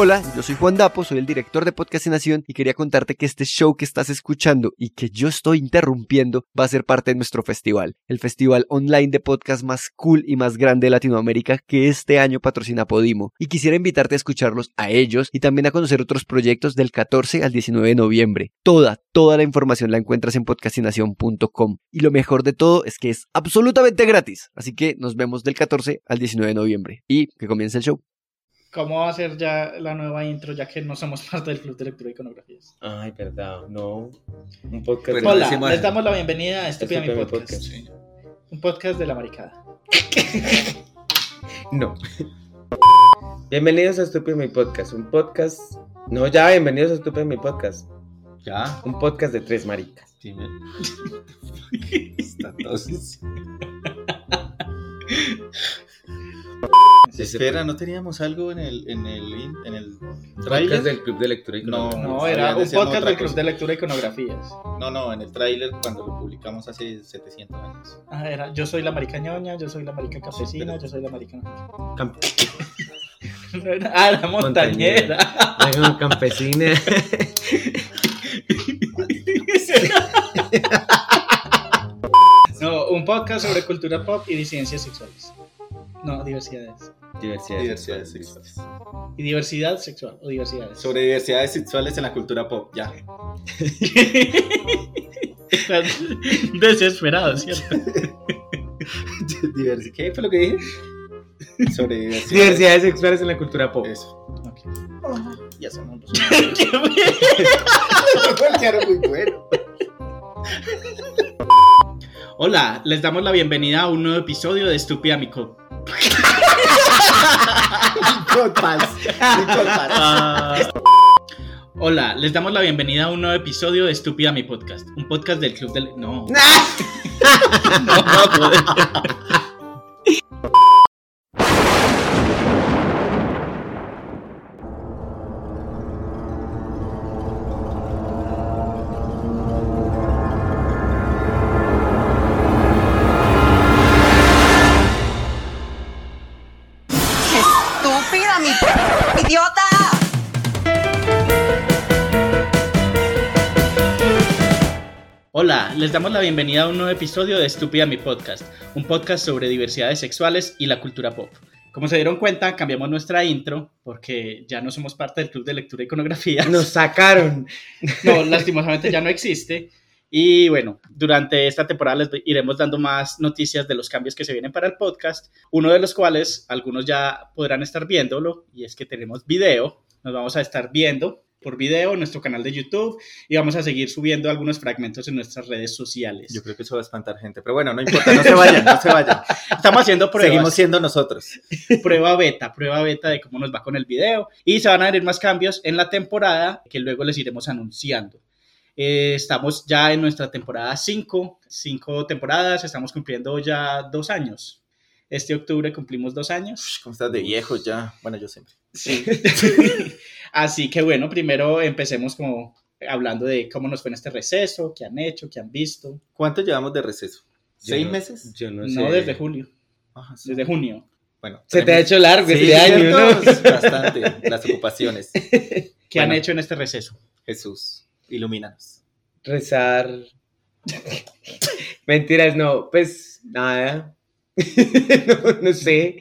Hola, yo soy Juan Dapo, soy el director de Podcastinación y quería contarte que este show que estás escuchando y que yo estoy interrumpiendo va a ser parte de nuestro festival, el festival online de podcast más cool y más grande de Latinoamérica que este año patrocina Podimo. Y quisiera invitarte a escucharlos a ellos y también a conocer otros proyectos del 14 al 19 de noviembre. Toda, toda la información la encuentras en podcastinación.com. Y lo mejor de todo es que es absolutamente gratis. Así que nos vemos del 14 al 19 de noviembre. Y que comience el show. ¿Cómo va a ser ya la nueva intro, ya que no somos parte del Club de Lectura y Iconografías? Ay, verdad, no. Un podcast. Hola, decimos- les damos la bienvenida a Estúpida Mi Estúpida Mi Podcast. Podcast. Un podcast de la maricada. No. Bienvenidos a Estúpido Mi Podcast. Un podcast. No, ya, bienvenidos a Estúpido Mi Podcast. Ya, Un podcast de tres maricas. sí, me- Está entonces. Espera, ¿no teníamos algo en el, en el, en el Podcast trailer? del Club de Lectura y No. Iconografía. No, era un podcast del Club de Lectura y Iconografías. No, no, en el tráiler cuando lo publicamos hace 700 años. Ah, era Yo soy la marica ñoña, yo soy la marica campesina, yo soy la marica... Camp- No era- Ah, la montañera. Hagan campesina. No, un podcast sobre cultura pop y disidencias sexuales. No, diversidades. Diversidad. Diversidades sexuales. Y diversidad sexual o diversidades. Sobre diversidades sexuales en la cultura pop, ya. Están desesperados, ¿cierto? ¿Qué fue lo que dije? Sobre diversidades. Diversidades sexuales en la cultura pop. Eso. Ok. Ya somos los. Qué muy bueno. Hola, les damos la bienvenida a un nuevo episodio de Estúpida Ah. Hola, les damos la bienvenida a un nuevo episodio de Estúpida Mi Podcast, un podcast del Club del... No. No, joder. Les damos la bienvenida a un nuevo episodio de Estúpida Mi Podcast, un podcast sobre diversidades sexuales y la cultura pop. Como se dieron cuenta, cambiamos nuestra intro porque ya no somos parte del Club de Lectura y Iconografía. Nos sacaron. No, lastimosamente ya no existe. Y bueno, durante esta temporada les iremos dando más noticias de los cambios que se vienen para el podcast, uno de los cuales algunos ya podrán estar viéndolo, y es que tenemos video, nos vamos a estar viendo por video en nuestro canal de YouTube y vamos a seguir subiendo algunos fragmentos en nuestras redes sociales. Yo creo que eso va a espantar gente. Pero bueno, no importa, no se vayan, no se vayan. Estamos haciendo pruebas. Seguimos siendo nosotros. prueba beta, prueba beta de cómo nos va con el video y se van a venir más cambios en la temporada que luego les iremos anunciando. Eh, estamos ya en nuestra temporada 5, 5 temporadas, estamos cumpliendo ya dos años. Este octubre cumplimos dos años. ¿Cómo estás de viejo ya? Bueno, yo siempre. Sí. Así que bueno, primero empecemos como hablando de cómo nos fue en este receso, qué han hecho, qué han visto. ¿Cuánto llevamos de receso? Yo ¿Seis no- meses? Yo no No, sé. desde julio, Ajá, sí. desde junio. Bueno, Se te ha hecho largo Sí, este año. ¿no? Bastante. Las ocupaciones. ¿Qué han hecho en este receso? Jesús, ilumínanos. Rezar. Mentiras, no. Pues nada. No, no sé.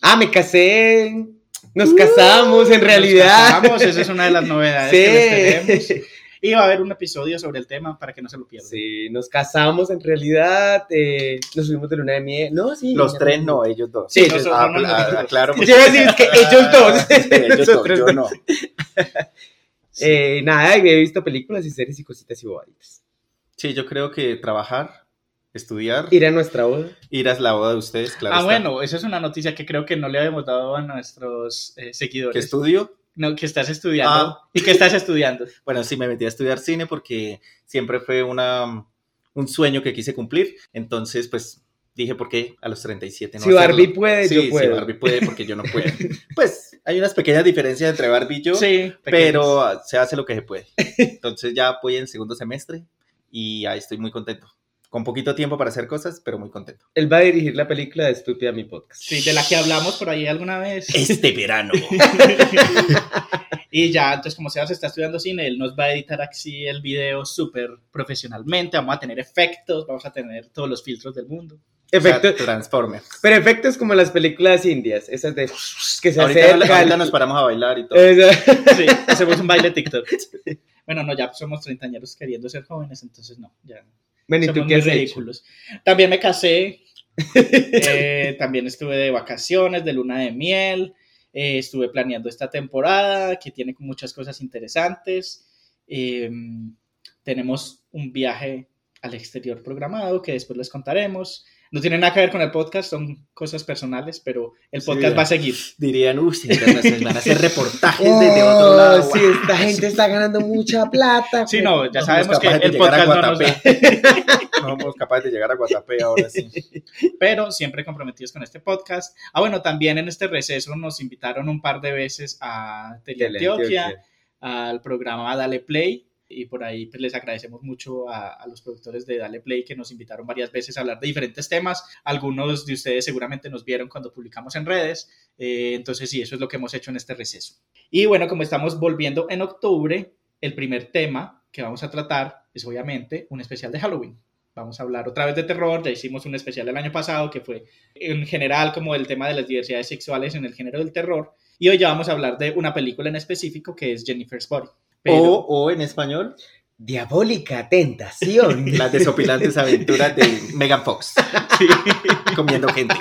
Ah, me casé. Nos casamos, en realidad. Vamos, esa es una de las novedades que les tenemos. Sí. Y va a haber un episodio sobre el tema para que no se lo pierdan. Sí, nos casamos en realidad. eh, nos fuimos de luna de miel. No, sí. Los tres nos- no, ellos dos. Sí, nosotros Ah, no, ah. Yo a decir es que ellos dos. Sí, ellos dos, yo no. Eh, nada, y he visto películas y series y cositas y bobaditas. Sí, yo creo que trabajar, estudiar, Ir a nuestra boda. ir a la boda de ustedes, claro. ah, está. bueno, esa es una noticia que creo que no le habíamos dado a nuestros eh, ¿Qué seguidores. estudio? No, que estás estudiando. Ah. ¿Y qué estás estudiando? Bueno, sí, me metí a estudiar cine porque siempre fue una, un sueño que quise cumplir. Entonces, pues dije, ¿por qué a los 37 no si Barbie puede, Sí, yo sí, puedo. Barbie puede porque yo no puedo. pues hay unas pequeñas diferencias entre Barbie y yo, sí, pero se hace lo que se puede. Entonces ya voy en segundo semestre y ahí estoy muy contento. Con poquito tiempo para hacer cosas, pero muy contento. Él va a dirigir la película de Estúpida mi podcast. Sí, de la que hablamos por ahí alguna vez. Este verano. y ya, entonces como Sebas está estudiando cine, él nos va a editar así el video súper profesionalmente, vamos a tener efectos, vamos a tener todos los filtros del mundo. Efecto, Transformers. pero efectos como las películas indias, esas de que se Ahorita, acercan. ahorita nos paramos a bailar y todo. Sí, hacemos un baile TikTok. Bueno, no, ya somos treintañeros queriendo ser jóvenes, entonces no, ya Bueno, ¿y somos tú qué muy has hecho? ridículos. También me casé, eh, también estuve de vacaciones, de luna de miel, eh, estuve planeando esta temporada que tiene muchas cosas interesantes. Eh, tenemos un viaje al exterior programado que después les contaremos. No tiene nada que ver con el podcast, son cosas personales, pero el podcast va a seguir. Dirían, uy, van a hacer reportajes desde otro Oh, lado. sí, esta gente está ganando mucha plata. Sí, no, ya No sabemos que el podcast no nos da. No somos capaces de llegar a Guatapé ahora sí. pero siempre comprometidos con este podcast. Ah, bueno, también en este receso nos invitaron un par de veces a Teleantioquia. al programa Dale Play, y por ahí pues, les agradecemos mucho a, los productores de Dale Play que nos invitaron varias veces a hablar de diferentes temas. Algunos de ustedes seguramente nos vieron cuando publicamos en redes, eh, entonces sí, eso es lo que hemos hecho en este receso. Y bueno, como estamos volviendo en octubre, el primer tema que vamos a tratar es obviamente un especial de Halloween. Vamos a hablar otra vez de terror, ya hicimos un especial el año pasado que fue en general como el tema de las diversidades sexuales en el género del terror. Y hoy ya vamos a hablar de una película en específico que es Jennifer's Body. Pero, O, o en español, Diabólica tentación. las desopilantes aventuras de Megan Fox. Sí. Comiendo gente.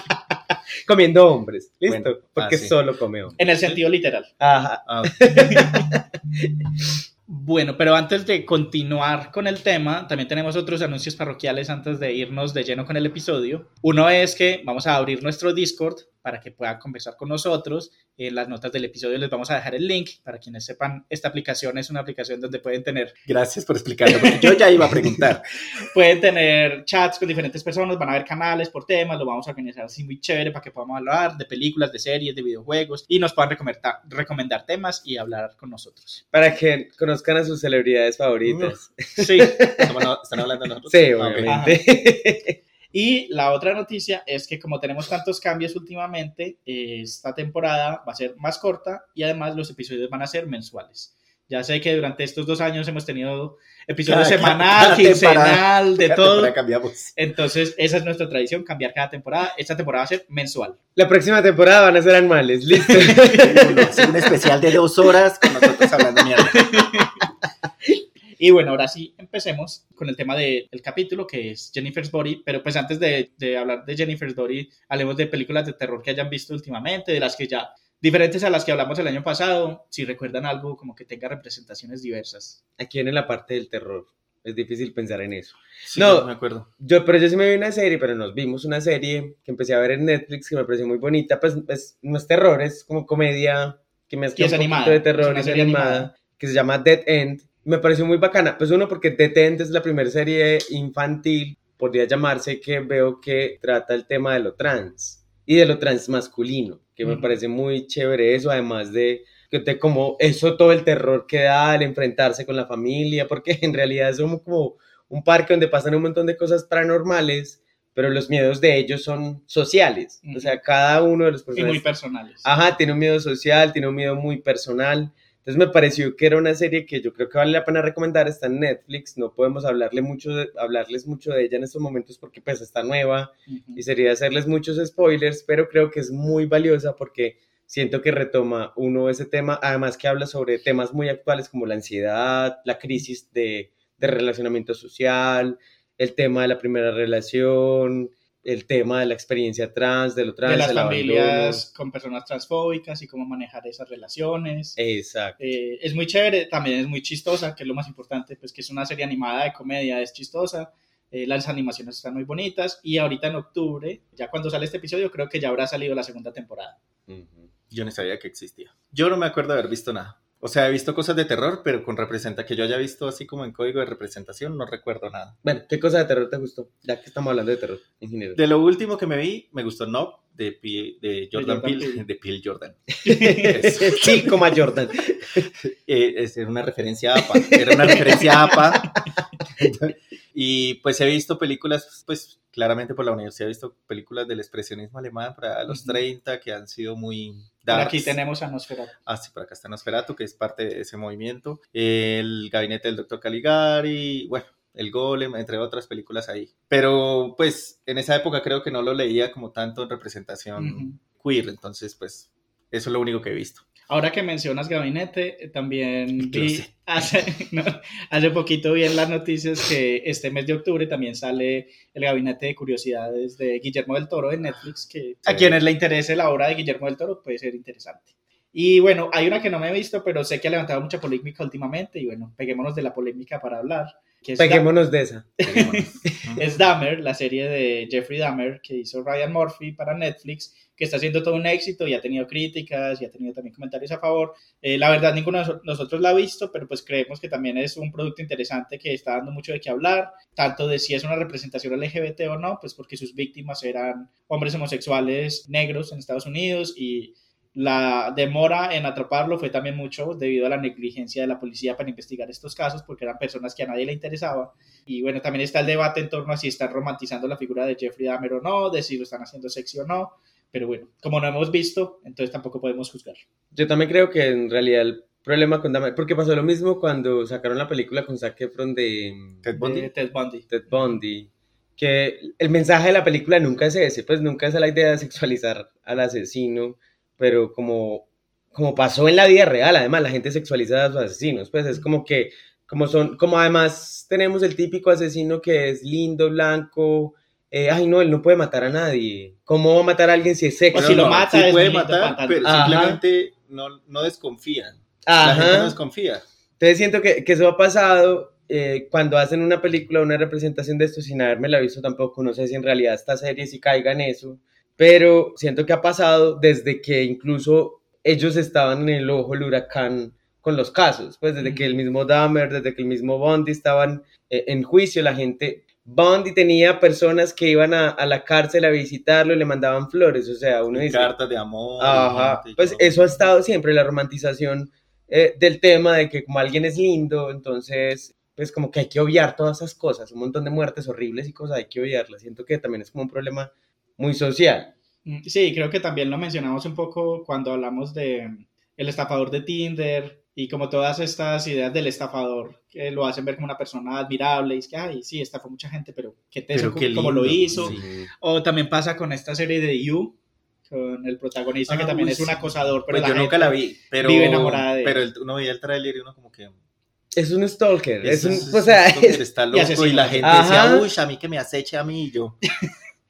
Comiendo hombres. ¿Listo? Bueno, Porque ah, sí. solo come hombres. en el sentido literal. Ajá. Ah, Bueno, pero antes de continuar con el tema, también tenemos otros anuncios parroquiales antes de irnos de lleno con el episodio. Uno es que vamos a abrir nuestro Discord para que puedan conversar con nosotros. En las notas del episodio les vamos a dejar el link para quienes sepan, esta aplicación es una aplicación donde pueden tener, gracias por explicarlo, porque yo ya iba a preguntar. pueden tener chats con diferentes personas, van a ver canales por temas, lo vamos a organizar así muy chévere para que podamos hablar de películas, de series, de videojuegos y nos puedan recomendar, recomendar temas y hablar con nosotros. Para que conozcan a sus celebridades favoritas. Sí. ¿Estamos- no- ¿Están hablando de nosotros? Sí, Ah, ok. Y la otra noticia es que como tenemos tantos cambios últimamente, eh, esta temporada va a ser más corta y además los episodios van a ser mensuales. Ya sé que durante estos dos años hemos tenido episodios Cada- semanal, cada quincenal, de Cada todo. Entonces, esa es nuestra tradición, cambiar cada temporada. Esta temporada va a ser mensual. La próxima temporada van a ser animales. Listo. Un especial de dos horas con nosotros hablando mierda. Y bueno, ahora sí, empecemos con el tema del capítulo, que es Jennifer's Body. Pero pues antes de, de hablar de Jennifer's Body, hablemos de películas de terror que hayan visto últimamente, de las que ya, diferentes a las que hablamos el año pasado, si recuerdan algo como que tenga representaciones diversas. Aquí viene la parte del terror. Es difícil pensar en eso. Sí, No. yo me acuerdo. Yo, pero yo sí me vi una serie, pero nos vimos una serie que empecé a ver en Netflix que me pareció muy bonita. Pues, pues no es terror, es como comedia que me Y es un poquito animada, de es terror, una es, serie animada, animada. que se llama Dead End. Me pareció muy bacana. Pues uno, porque End es la primera serie infantil, podría llamarse, que veo que trata el tema de lo trans y de lo trans masculino, que me Ujú. parece muy chévere eso, además de que como eso todo el terror que da al enfrentarse con la familia, porque en realidad es como, un parque donde pasan un montón de cosas paranormales, pero los miedos de ellos son sociales. O sea, cada uno de los Y muy personajes personales. Ajá, tiene un miedo social, tiene un miedo muy personal. Entonces me pareció que era una serie que yo creo que vale la pena recomendar. Está en Netflix, no podemos hablarle mucho de- hablarles mucho de ella en estos momentos porque pues está nueva y sería hacerles muchos spoilers, pero creo que es muy valiosa porque siento que retoma uno ese tema, además que habla sobre temas muy actuales como la ansiedad, la crisis de, de relacionamiento social, el tema de la primera relación, el tema de la experiencia trans, de lo trans, de las familias con personas transfóbicas y cómo manejar esas relaciones. Exacto. Eh, es muy chévere, también es muy chistosa, que es lo más importante, pues que es una serie animada de comedia, es chistosa, eh, las animaciones están muy bonitas y ahorita en octubre, ya cuando sale este episodio, creo que ya habrá salido la segunda temporada. Yo no sabía que existía. Yo no me acuerdo de haber visto nada. O sea, he visto cosas de terror, pero con representa que yo haya visto así como en código de representación, no recuerdo nada. Bueno, ¿qué cosa de terror te gustó? Ya que estamos hablando de terror en general. De lo último que me vi, me gustó Nob de, de Jordan Jordan Peele, Peele. de Peele Jordan. sí, como a Jordan. Eh, es- era una referencia a APA. Era una referencia a APA. Y pues he visto películas, pues claramente por la universidad he visto películas del expresionismo alemán para los Ujú. 30 que han sido muy Por aquí tenemos a Nosferatu. Ah, sí, por acá está Nosferatu, que es parte de ese movimiento. El gabinete del doctor Caligari, bueno, El Golem, entre otras películas ahí. Pero pues en esa época creo que no lo leía como tanto en representación Ujú. queer, entonces pues eso es lo único que he visto. Ahora que mencionas gabinete, eh, también vi hace, no, hace poquito vi en las noticias que este mes de octubre también sale el gabinete de curiosidades de Guillermo del Toro de Netflix, que a Sí. quienes le interese la obra de Guillermo del Toro puede ser interesante. Y bueno, hay una que no me he visto, pero sé que ha levantado mucha polémica últimamente y bueno, peguémonos de la polémica para hablar. Que es Da- Peguémonos de esa. es Dahmer, la serie de Jeffrey Dahmer que hizo Ryan Murphy para Netflix, que está haciendo todo un éxito y ha tenido críticas y ha tenido también comentarios a favor. Eh, la verdad, ninguno de noso- nosotros la ha visto, pero pues creemos que también es un producto interesante que está dando mucho de qué hablar, tanto de si es una representación LGBT o no, pues porque sus víctimas eran hombres homosexuales negros en Estados Unidos y la demora en atraparlo fue también mucho debido a la negligencia de la policía para investigar estos casos, porque eran personas que a nadie le interesaba. Y bueno, también está el debate en torno a si están romantizando la figura de Jeffrey Dahmer o no, de si lo están haciendo sexy o no. Pero bueno, como no hemos visto, entonces tampoco podemos juzgar. Yo también creo que en realidad el problema con Dahmer, porque pasó lo mismo cuando sacaron la película con Zac Efron de Ted Bundy. De Ted Bundy. Ted Bundy, que el mensaje de la película nunca es ese, pues nunca es la idea de sexualizar al asesino, pero como, como pasó en la vida real, además la gente sexualiza a sus asesinos, pues es como que, como son, como además tenemos el típico asesino que es lindo, blanco, eh, ay no, él no puede matar a nadie, ¿cómo va a matar a alguien si es? Pues si lo mata, sí es puede matar, pero Ajá. simplemente no, no desconfían. La gente no Ajá. desconfía. Entonces siento que, que eso ha pasado eh, cuando hacen una película, una representación de esto sin haberme la visto tampoco, no sé si en realidad esta serie sí caiga en eso, pero siento que ha pasado desde que incluso ellos estaban en el ojo del huracán con los casos, pues desde que el mismo Dahmer, desde que el mismo Bondi estaban eh, en juicio, la gente, Bondi tenía personas que iban a, a la cárcel a visitarlo y le mandaban flores, o sea, uno dice, Cartas de amor. Ajá, y pues eso ha estado siempre, la romantización eh, del tema de que como alguien es lindo, entonces, pues como que hay que obviar todas esas cosas, un montón de muertes horribles y cosas, hay que obviarlas. Siento que también es como un problema muy social. Mm, Sí, creo que también lo mencionamos un poco cuando hablamos de mm, el estafador de Tinder y como todas estas ideas del estafador que lo hacen ver como una persona admirable y es que, ay, sí, estafó mucha gente, pero qué teso como lo hizo. sí. O también pasa con esta serie de You, con el protagonista que Ah, también uy, es un acosador, pero Pues la yo nunca la vi, pero, vive enamorada de él. pero el- uno veía el tráiler y uno como que... Es un stalker, es eso un, es- o sea, que es- está loco y, asesino. la gente Ajá. decía, uy, a mí que me aceche a mí y yo.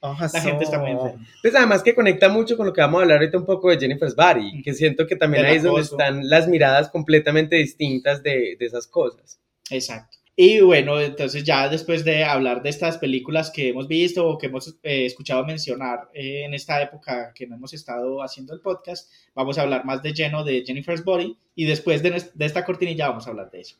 La gente está muy enferma. pues además que conecta mucho con lo que vamos a hablar ahorita un poco de Jennifer's Body, que siento que también ahí es donde están las miradas completamente distintas de, de esas cosas. Exacto. Y bueno, entonces ya después de hablar de estas películas que hemos visto o que hemos eh, escuchado mencionar eh, en esta época que no hemos estado haciendo el podcast, vamos a hablar más de lleno de Jennifer's Body y después de, de esta cortinilla vamos a hablar de eso.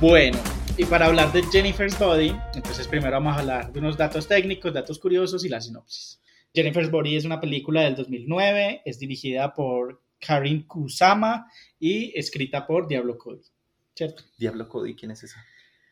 Bueno, y para hablar de Jennifer's Body, entonces primero vamos a hablar de unos datos técnicos, datos curiosos y la sinopsis. Jennifer's Body es una película del 2009, es dirigida por Karin Kusama y escrita por Diablo Cody. ¿Cierto? Diablo Cody, ¿quién es esa?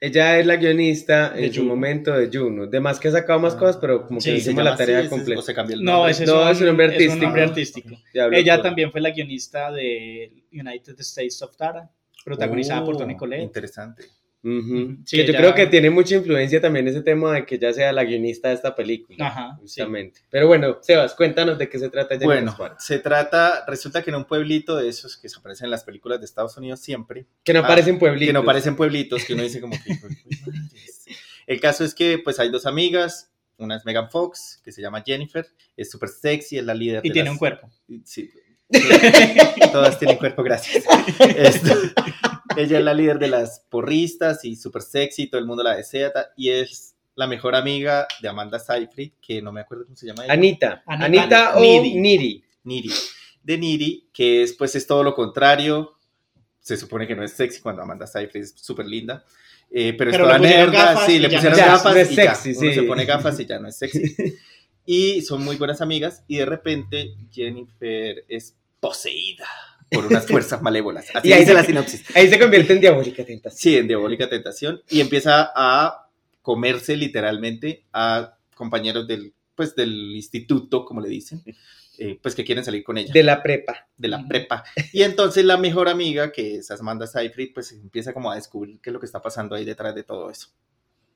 Ella es la guionista De en su Juno. momento de Juno. De más que ha sacado más Ah, cosas, pero como sí, que se hicimos llama la tarea así? ¿Ese es- completa. ¿O se cambió el No, ese es, No, un, es un nombre es artístico. nombre artístico. Diablo Ella Cody. también fue la guionista de United States of Tara, protagonizada por Oh, Tony Collette. Interesante. Ujú. Sí, que yo ella- creo que tiene mucha influencia también ese tema de que ella sea la guionista de esta película. Ajá, sí. Justamente. Pero bueno, Sebas, cuéntanos de qué se trata Jennifer's Bueno, se trata, resulta que en un pueblito de esos que se aparecen en las películas de Estados Unidos siempre, Que no Ah, parecen pueblitos. que no parecen pueblitos, que uno dice como que... El caso es que pues hay dos amigas, una es Megan Fox, que se llama Jennifer, es súper sexy, es la líder Y de tiene las- un cuerpo. Sí. Todas tienen cuerpo, gracias. Esto- ella es la líder de las porristas y súper sexy, todo el mundo la desea y es la mejor amiga de Amanda Seyfried, que no me acuerdo cómo se llama. ella. Anita. Anita. Anita, o Niri. Niri. Niri. De Niri, que es pues es todo lo contrario. Se supone que no es sexy cuando Amanda Seyfried es súper linda. Eh, pero, Pero le pusieron nerda, sí, le ya pusieron es- gafas no es y ya, sexy, uno sí. se pone gafas y ya no es sexy. y son muy buenas amigas y de repente Jennifer es poseída por unas fuerzas malévolas. Así Y ahí dice se- la sinopsis. Ahí se convierte en diabólica tentación. Sí, en diabólica tentación y empieza a comerse literalmente a compañeros del, pues, del instituto, como le dicen, eh, pues que quieren salir con ella De la prepa. de la prepa. Y entonces la mejor amiga, que es Amanda Seyfried, pues empieza como a descubrir qué es lo que está pasando ahí detrás de todo eso.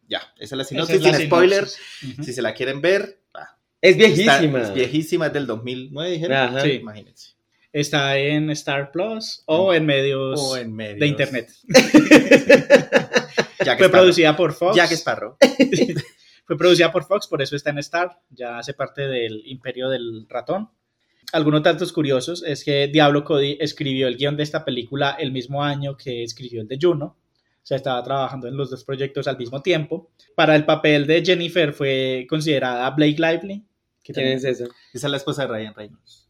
Ya, esa es la sinopsis, es la sin spoiler. Si se la quieren ver, ah, Es está- viejísima. es viejísima, es del 2009, dijeron. Ajá. Sí. Imagínense. Está en Star Plus o en medios O en medio de internet. Fue producida por Fox. Jack Sparrow. Fue producida por Fox, por eso está en Star. Ya hace parte del imperio del ratón. Algunos datos curiosos es que Diablo Cody escribió el guion de esta película el mismo año que escribió el de Juno. O sea, estaba trabajando en los dos proyectos al mismo tiempo. Para el papel de Jennifer fue considerada Blake Lively. ¿Quién es eso? Esa es la esposa de Ryan Reynolds.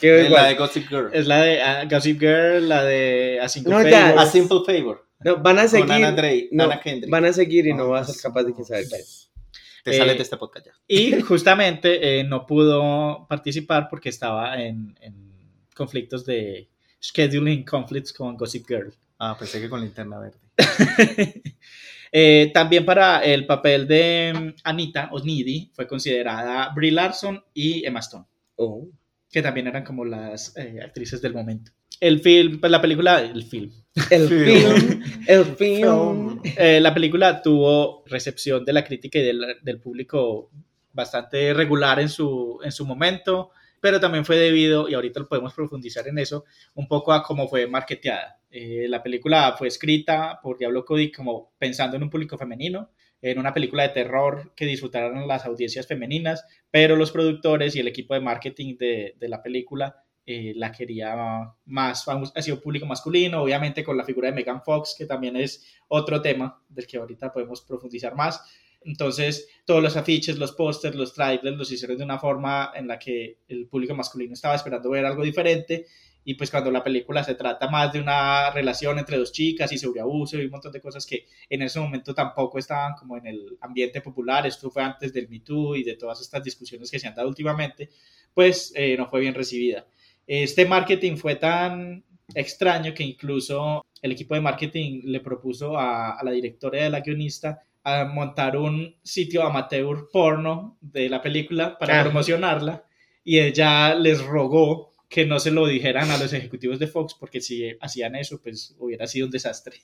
Que Es la de Gossip Girl. Es la de ah, Gossip Girl, la de A Simple No, Favor. ya, A Simple Favor. No, van a seguir. Con Ana, Drey, no, Ana Kendrick. van a seguir y no vas a ser capaz de que saber qué es. Te Eh, sales de este podcast ya. Y justamente eh, no pudo participar porque estaba en, en conflictos de scheduling conflicts con Gossip Girl. Ah, pensé que con linterna verde. Eh, también para el papel de mm, Anita o Needy fue considerada Brie Larson y Emma Stone, Oh. Que también eran como las eh, actrices del momento. El film, pues la película, el film, El Film. film. El film. Eh, la película tuvo recepción de la crítica y del, del público bastante regular en su, en su momento, pero también fue debido, y ahorita lo podemos profundizar en eso, un poco a cómo fue marketeada. Eh, la película fue escrita por Diablo Cody como pensando en un público femenino, en una película de terror que disfrutaran las audiencias femeninas, pero los productores y el equipo de marketing de, de la película eh, la quería más, ha sido público masculino, obviamente con la figura de Megan Fox, que también es otro tema del que ahorita podemos profundizar más. Entonces, todos los afiches, los pósters, los trailers los hicieron de una forma en la que el público masculino estaba esperando ver algo diferente. Y pues cuando la película se trata más de una relación entre dos chicas y sobre abuso y un montón de cosas que en ese momento tampoco estaban como en el ambiente popular, esto fue antes del Me Too y de todas estas discusiones que se han dado últimamente, pues eh, no fue bien recibida. Este marketing fue tan extraño que incluso el equipo de marketing le propuso a, a la directora y a la guionista a montar un sitio amateur porno de la película para promocionarla y ella les rogó que no se lo dijeran a los ejecutivos de Fox porque si hacían eso pues hubiera sido un desastre.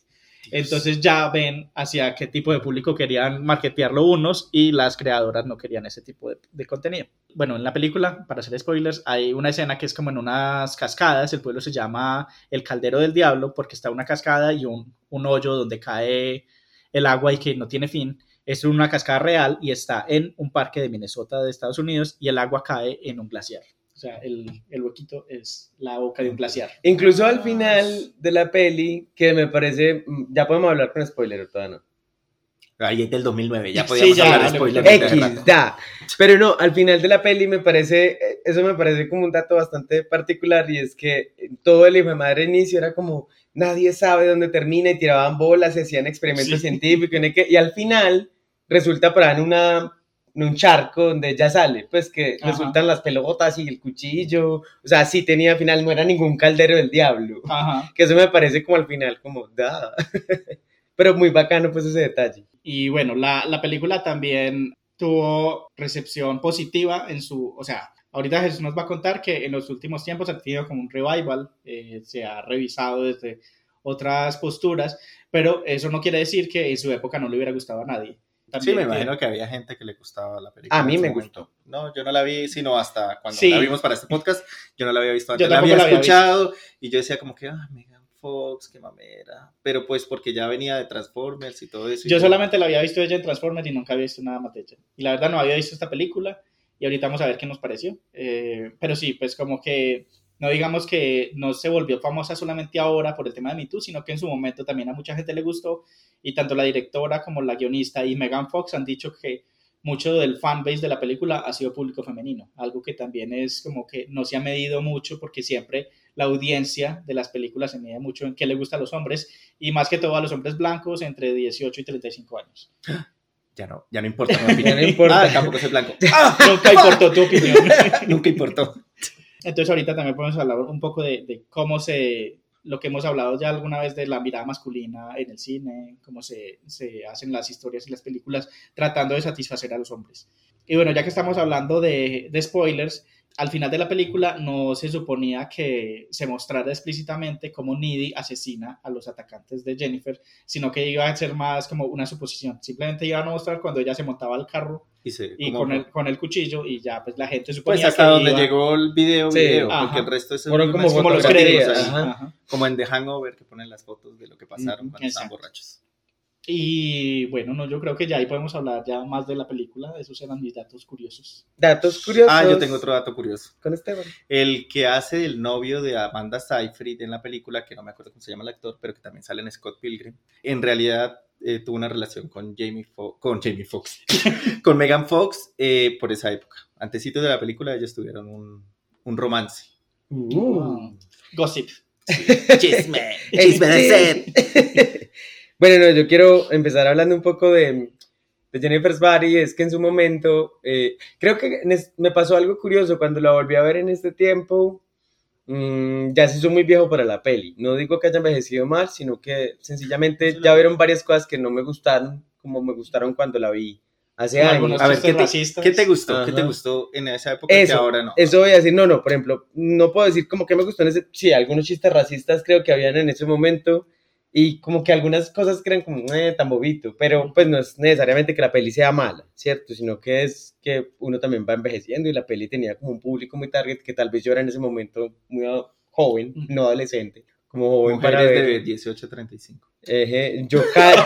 Entonces ya ven hacia qué tipo de público querían marketearlo unos y las creadoras no querían ese tipo de, de contenido. Bueno, en la película, para hacer spoilers, hay una escena que es como en unas cascadas, el pueblo se llama el Caldero del Diablo porque está una cascada y un, un hoyo donde cae el agua y que no tiene fin. Es una cascada real y está en un parque de Minnesota de Estados Unidos y el agua cae en un glaciar. O sea, el, el huequito es la boca de un glaciar. Incluso al final de la peli, que me parece. mm, Ya podemos hablar con spoiler, o todavía no. Ahí es del 2009, ya Sí, podíamos ya, hablar de de X, da. Pero no, al final de la peli me parece, eh, eso me parece como un dato bastante particular y es que todo el hijo de madre inicio era como nadie sabe dónde termina y tiraban bolas, se hacían experimentos Sí. científicos y, al final resulta para en una un charco donde ya sale, pues que Ajá. resultan las pelotas y el cuchillo, o sea, sí tenía al final, no era ningún caldero del diablo, Ajá. que eso me parece como al final, como, da, pero muy bacano pues ese detalle. Y bueno, la, la película también tuvo recepción positiva en su, o sea, ahorita Jesús nos va a contar que en los últimos tiempos ha tenido como un revival, eh, se ha revisado desde otras posturas, pero eso no quiere decir que en su época no le hubiera gustado a nadie. Sí, También me tiene- imagino que había gente que le gustaba la película. A mí me momento. No, yo no la vi, sino hasta cuando Sí. la vimos para este podcast. Yo no la había visto antes. Yo la había la había escuchado y yo decía como que, ah, Megan Fox, qué mamera. Pero pues porque ya venía de Transformers y todo eso. y Yo yo- solamente la había visto ella en Transformers y nunca había visto nada más de ella. Y la verdad no había visto esta película y ahorita vamos a ver qué nos pareció. Eh, pero sí, pues como que no digamos que no se volvió famosa solamente ahora por el tema de Me Too, sino que en su momento también a mucha gente le gustó y tanto la directora como la guionista y Megan Fox han dicho que mucho del fanbase de la película ha sido público femenino, algo que también es como que no se ha medido mucho porque siempre la audiencia de las películas se mide mucho en qué le gusta a los hombres y más que todo a los hombres blancos entre 18 y 35 años. Ya no, ya no importa mi opinión. No importa. Ah, tampoco soy blanco. Nunca importó tu opinión. Nunca importó. Entonces ahorita también podemos hablar un poco de, de cómo se, lo que hemos hablado ya alguna vez de la mirada masculina en el cine, cómo se, se hacen las historias y las películas tratando de satisfacer a los hombres. Y bueno, ya que estamos hablando de, de spoilers, al final de la película no se suponía que se mostrara explícitamente cómo Needy asesina a los atacantes de Jennifer, sino que iba a ser más como una suposición. Simplemente iban a mostrar cuando ella se montaba al carro Y, se, y como- con el, con el cuchillo y ya pues la gente Pues suponía hasta que donde iba- llegó el video, Sí, video, ajá. porque el resto es Fueron como como los créditos. ajá. Ajá. como en The Hangover que ponen las fotos de lo que pasaron cuando estaban exacto. borrachos. Y bueno, no, yo creo que ya ahí podemos hablar ya más de la película. Esos eran mis datos curiosos. Datos curiosos. Ah, yo tengo otro dato curioso. Con Esteban. El que hace el novio de Amanda Seyfried en la película, que no me acuerdo cómo se llama el actor, pero que también sale en Scott Pilgrim, en realidad eh, tuvo una relación con Jamie, Fo- con Jamie Foxx, con Megan Fox eh, por esa época. Antecitos de la película ellos tuvieron un, un romance. Uh. Gossip. Chisme, chisme de. bueno, no, yo quiero empezar hablando un poco de, de Jennifer's Body. Es que en su momento, eh, creo que me pasó algo curioso cuando la volví a ver en este tiempo. mm, ya se hizo muy viejo para la peli. No digo que haya envejecido mal, sino que sencillamente Eso ya vieron varias cosas que no me gustaron, como me gustaron cuando la vi hace años. algunos A ver, chistes ¿qué te, racistas. qué te gustó? ¿Qué te Ajá. gustó en esa época que Eso, ahora no? Eso voy a decir, no, no, por ejemplo, no puedo decir como que me gustó en ese, sí, algunos chistes racistas creo que habían en ese momento y como que algunas cosas que eran como eh, tan bobito, pero pues no es necesariamente que la peli sea mala, ¿cierto? Sino que es que uno también va envejeciendo y la peli tenía como un público muy target que tal vez yo era en ese momento muy joven, no adolescente, como joven para Mujeres ver. de 18 a 35. Ejé, yo ca-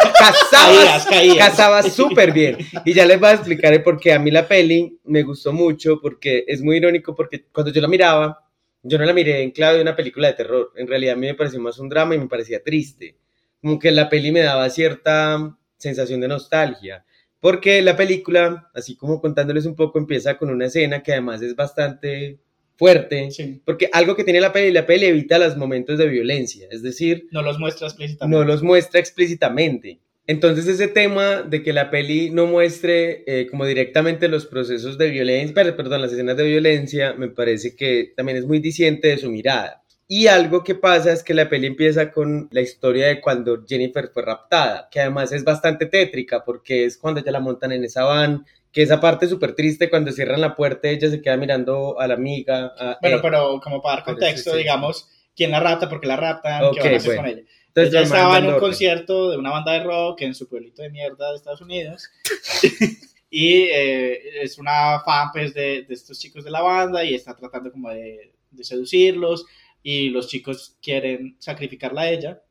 caías. casaba súper bien. Y ya les voy a explicar el por qué a mí la peli me gustó mucho, porque es muy irónico, porque cuando yo la miraba, yo no la miré en clave de una película de terror. En realidad a mí me pareció más un drama y me parecía triste. Como que la peli me daba cierta sensación de nostalgia. Porque la película, así como contándoles un poco, empieza con una escena que además es bastante fuerte. Sí. Porque algo que tiene la peli, la peli evita los momentos de violencia. Es decir, No los muestra explícitamente. no los muestra explícitamente. Entonces ese tema de que la peli no muestre eh, como directamente los procesos de violencia, per- perdón, las escenas de violencia, me parece que también es muy diciente de su mirada. Y algo que pasa es que la peli empieza con la historia de cuando Jennifer fue raptada, que además es bastante tétrica porque es cuando ya la montan en esa van, que esa parte es súper triste cuando cierran la puerta, ella se queda mirando a la amiga. a- Bueno, eh, pero como para dar contexto, sí, sí. digamos, quién la rapta, por qué la raptan, Ok, qué van a hacer bueno. con ella. Entonces ella estaba en un orden. concierto de una banda de rock en su pueblito de mierda de Estados Unidos. y eh, es una fan pues, de, de estos chicos de la banda y está tratando como de, de seducirlos. Y los chicos quieren sacrificarla a ella.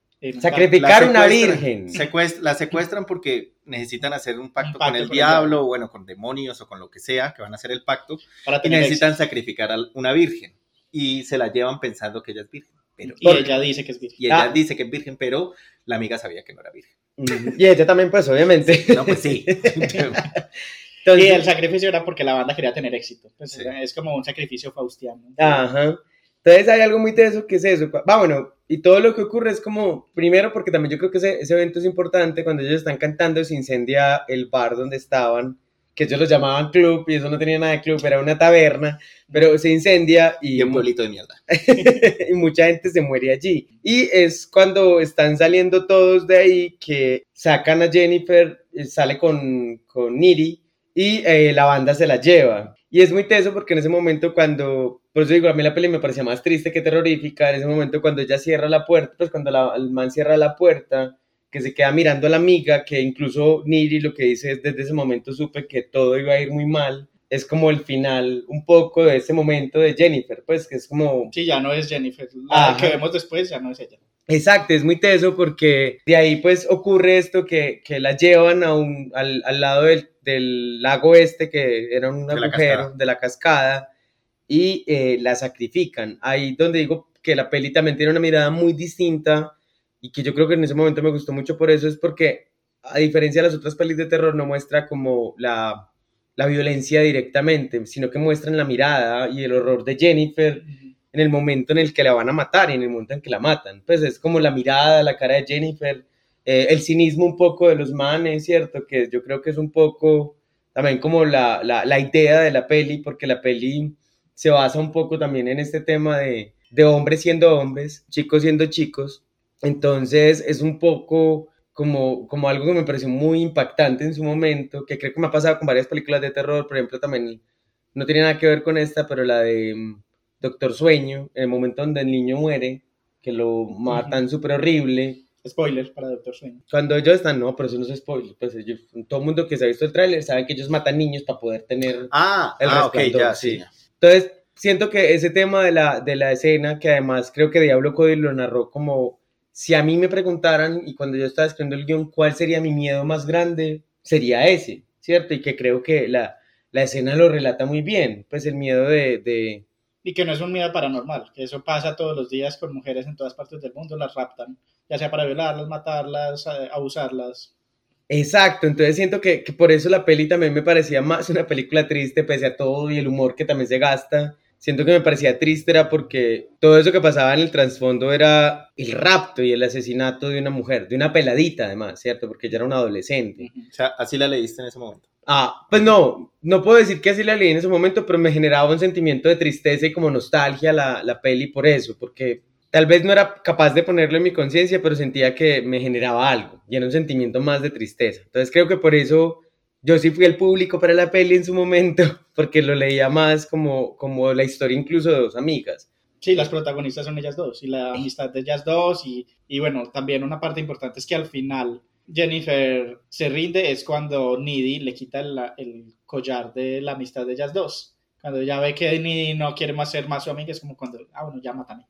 Sacrificar La una secuestran- virgen. secuest- la secuestran porque necesitan hacer un pacto, Un pacto con el el diablo, diablo. o bueno, con demonios o con lo que sea, que van a hacer el pacto, para y necesitan éxito. sacrificar a una virgen. Y se la llevan pensando que ella es virgen. Pero, Y ella dice que es virgen. y ella Ah. dice que es virgen, pero la amiga sabía que no era virgen. Ujú. Y ella también, pues, obviamente. No, pues sí. Y Entonces, el sacrificio era porque la banda quería tener éxito. Pues Sí. es como un sacrificio faustiano. Ajá. Entonces hay algo muy teso que es eso. Va, bueno, y todo lo que ocurre es como, primero porque también yo creo que ese, ese evento es importante, cuando ellos están cantando se incendia el bar donde estaban, que ellos lo llamaban club y eso no tenía nada de club, era una taberna, pero se incendia y, Y un pueblito de mierda. y mucha gente se muere allí. Y es cuando están saliendo todos de ahí que sacan a Jennifer, eh, sale con, con Niri y eh, la banda se la lleva. Y es muy teso porque en ese momento cuando, por eso digo, a mí la peli me parecía más triste que terrorífica, en ese momento cuando ella cierra la puerta, pues cuando la- el man cierra la puerta, que se queda mirando a la amiga, que incluso Niri lo que dice es desde ese momento supe que todo iba a ir muy mal, es como el final un poco de ese momento de Jennifer, pues que es como... Sí, ya no es Jennifer. La Ajá. que vemos después ya no es ella. Exacto, es muy teso porque de ahí pues ocurre esto que, que la llevan a un, al, al lado del, del lago este que era un agujero cascada. de la cascada y eh, la sacrifican. Ahí donde digo que la peli también tiene una mirada muy distinta y que yo creo que en ese momento me gustó mucho por eso es porque a diferencia de las otras pelis de terror no muestra como la, la violencia directamente, sino que muestran la mirada y el horror de Jennifer en el momento en el que la van a matar y en el momento en que la matan. Pues es como la mirada, la cara de Jennifer, eh, el cinismo un poco de los manes, ¿cierto? Que yo creo que es un poco también como la, la, la idea de la peli, porque la peli se basa un poco también en este tema de, de hombres siendo hombres, chicos siendo chicos. Entonces es un poco como, como algo que me pareció muy impactante en su momento, que creo que me ha pasado con varias películas de terror, por ejemplo, también no tiene nada que ver con esta, pero la de mm, Doctor Sueño, en el momento donde el niño muere, que lo matan súper horrible. Spoiler para Doctor Sueño. Cuando ellos están, no, pero eso no es spoiler, pues ellos, todo el mundo que se ha visto el tráiler sabe que ellos matan niños para poder tener Ah, el ah ok, resplandor, ya, sí. sí. Entonces, siento que ese tema de la, de la escena, que además creo que Diablo Cody lo narró como si a mí me preguntaran y cuando yo estaba escribiendo el guion, ¿cuál sería mi miedo más grande? Sería ese, ¿cierto? Y que creo que la, la escena lo relata muy bien, pues el miedo de... de Y que no es un miedo paranormal, que eso pasa todos los días con mujeres en todas partes del mundo, las raptan, ya sea para violarlas, matarlas, eh, abusarlas. Exacto, entonces siento que, que por eso la peli también me parecía más una película triste, pese a todo y el humor que también se gasta. Siento que me parecía triste era porque todo eso que pasaba en el trasfondo era el rapto y el asesinato de una mujer, de una peladita además, ¿cierto? Porque ella era una adolescente. O sea, así la leíste en ese momento. Ah, pues no, no puedo decir que así la leí en ese momento, pero me generaba un sentimiento de tristeza y como nostalgia la, la peli por eso, porque tal vez no era capaz de ponerlo en mi conciencia, pero sentía que me generaba algo y era un sentimiento más de tristeza. Entonces creo que por eso yo sí fui el público para la peli en su momento, porque lo leía más como, como la historia incluso de dos amigas. Sí, las protagonistas son ellas dos y la amistad de ellas dos y, y bueno, también una parte importante es que al final Jennifer se rinde es cuando Needy le quita el, el collar de la amistad de ellas dos. Cuando ella ve que Needy no quiere más ser más su amiga, es como cuando, ah, bueno, ya mátame.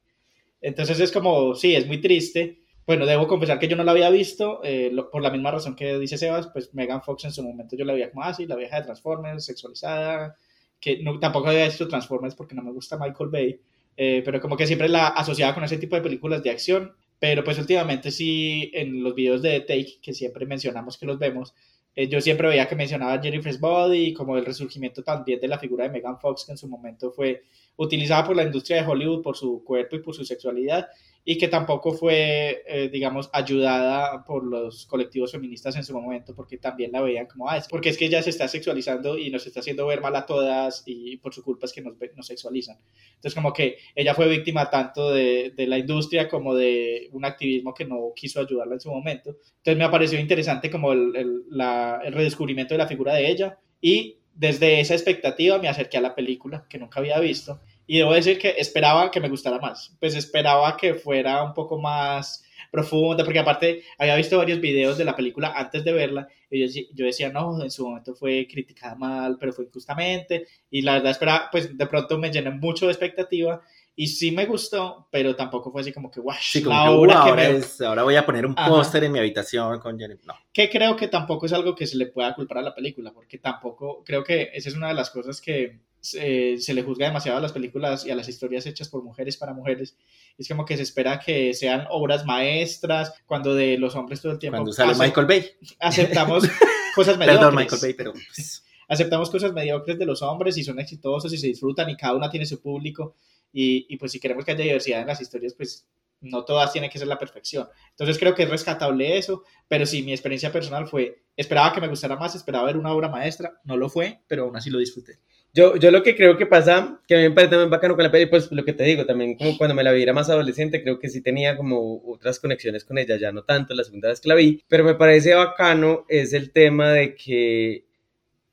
Entonces es como, sí, es muy triste. Bueno, debo confesar que yo no la había visto, eh, por la misma razón que dice Sebas, pues Megan Fox en su momento yo la veía como así, la vieja de Transformers, sexualizada, que no, tampoco había visto Transformers porque no me gusta Michael Bay, eh, pero como que siempre la asociaba con ese tipo de películas de acción, pero pues últimamente sí, en los videos de Take, que siempre mencionamos que los vemos, eh, yo siempre veía que mencionaba Jennifer's Body, como el resurgimiento también de la figura de Megan Fox, que en su momento fue utilizada por la industria de Hollywood por su cuerpo y por su sexualidad, y que tampoco fue, eh, digamos, ayudada por los colectivos feministas en su momento, porque también la veían como, ah, es porque es que ella se está sexualizando y nos está haciendo ver mal a todas y por su culpa es que nos, nos sexualizan. Entonces, como que ella fue víctima tanto de, de la industria como de un activismo que no quiso ayudarla en su momento. Entonces, me pareció interesante como el, el- la- el redescubrimiento de la figura de ella y desde esa expectativa me acerqué a la película que nunca había visto y debo decir que esperaba que me gustara más, pues esperaba que fuera un poco más profunda, porque aparte había visto varios videos de la película antes de verla y yo, yo decía, no, en su momento fue criticada mal, pero fue injustamente y la verdad esperaba, pues de pronto me llené mucho de expectativa y sí me gustó, pero tampoco fue así como que, guau, Sí, como la que, obra "Wow, que ahora, me... es- ahora voy a poner un póster en mi habitación con Jennifer. No. que creo que tampoco es algo que se le pueda culpar a la película, porque tampoco, creo que esa es una de las cosas que se, se le juzga demasiado a las películas y a las historias hechas por mujeres para mujeres. Es como que se espera que sean obras maestras, cuando de los hombres todo el tiempo Cuando sale Michael Bay. aceptamos cosas mediocres. Perdón, Michael Bay, pero pues, Aceptamos cosas mediocres de los hombres y son exitosos y se disfrutan y cada una tiene su público. Y, y pues si queremos que haya diversidad en las historias, pues no todas tienen que ser la perfección. Entonces creo que es rescatable eso, pero sí, mi experiencia personal fue, esperaba que me gustara más, esperaba ver una obra maestra, no lo fue, pero aún así lo disfruté. Yo, yo lo que creo que pasa, que a mí me parece también bacano con la peli, pues lo que te digo, también como cuando me la vi era más adolescente, creo que sí tenía como otras conexiones con ella, ya no tanto la segunda vez que la vi, pero me parece bacano es el tema de que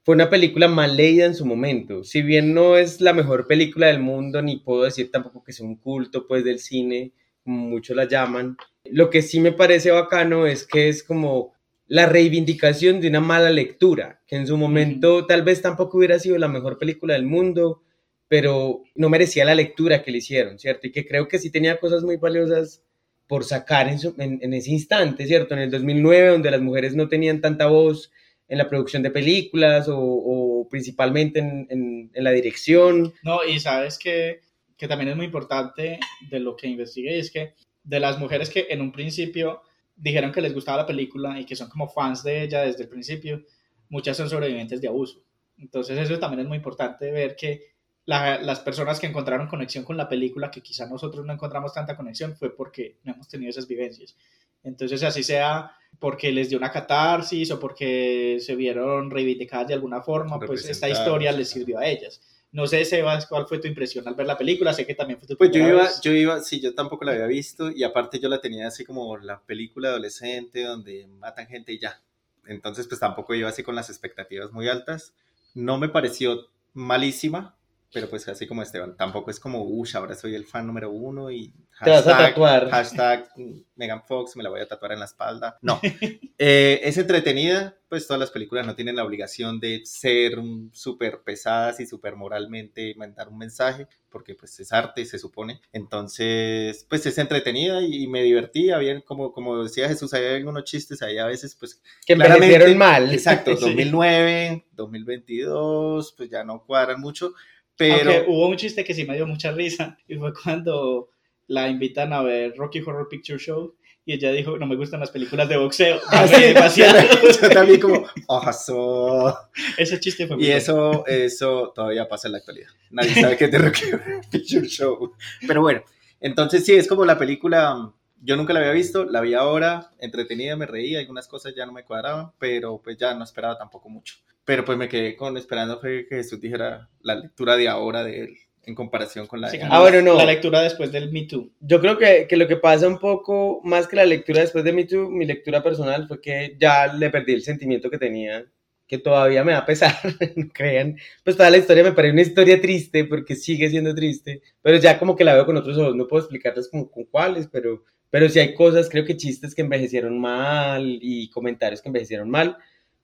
fue una película mal leída en su momento. Si bien no es la mejor película del mundo, ni puedo decir tampoco que sea un culto pues del cine, como muchos la llaman, lo que sí me parece bacano es que es como la reivindicación de una mala lectura, que en su momento tal vez tampoco hubiera sido la mejor película del mundo, pero no merecía la lectura que le hicieron, ¿cierto? Y que creo que sí tenía cosas muy valiosas por sacar en, su- en- en ese instante, ¿cierto? En el 2009, donde las mujeres no tenían tanta voz en la producción de películas o, o principalmente en, en- en la dirección. No, y sabes que, que también es muy importante de lo que investigué, es que de las mujeres que en un principio dijeron que les gustaba la película y que son como fans de ella desde el principio, muchas son sobrevivientes de abuso. Entonces eso también es muy importante ver que la- las personas que encontraron conexión con la película, que quizá nosotros no encontramos tanta conexión, fue porque no hemos tenido esas vivencias. Entonces, así sea porque les dio una catarsis o porque se vieron reivindicadas de alguna forma, pues esta historia les sirvió a ellas. No sé, Sebas, cuál fue tu impresión al ver la película. Sé que también fue tu Pues yo iba, yo iba, sí, yo tampoco la había visto y aparte yo la tenía así como la película adolescente donde matan gente y ya. Entonces pues tampoco iba así con las expectativas muy altas. No me pareció malísima, pero pues así como Esteban, tampoco es como, uff, ahora soy el fan número uno y Te vas a tatuar. hashtag Megan Fox, me la voy a tatuar en la espalda. No, Eh, es entretenida, pues todas las películas no tienen la obligación de ser súper pesadas y súper moralmente mandar un mensaje, porque pues es arte, se supone. Entonces, pues es entretenida y me divertí, había, como, como decía Jesús, hay algunos chistes ahí a veces, pues Que envejecieron mal. Exacto, Sí. 2009, 2022, pues ya no cuadran mucho, pero Aunque hubo un chiste que sí me dio mucha risa y fue cuando la invitan a ver Rocky Horror Picture Show y ella dijo, no me gustan las películas de boxeo. Ah, yo también como, ojo, Ese chiste fue muy y eso, eso todavía pasa en la actualidad. Nadie sabe qué es de Rocky Horror Picture Show. Pero bueno, entonces sí, es como la película, yo nunca la había visto, la vi ahora, entretenida, me reí, algunas cosas ya no me cuadraban, pero pues ya no esperaba tampoco mucho. Pero pues me quedé con esperando que Jesús dijera la lectura de ahora de él en comparación con la Sí, de Ah, bueno, no. La lectura después del Me Too. Yo creo que, que lo que pasa un poco, más que la lectura después de Me Too, mi lectura personal fue que ya le perdí el sentimiento que tenía, que todavía me da pesar, no crean. Pues toda la historia me parece una historia triste, porque sigue siendo triste, pero ya como que la veo con otros ojos, no puedo explicarles como con cuáles, pero, pero sí hay cosas, creo que chistes que envejecieron mal y comentarios que envejecieron mal,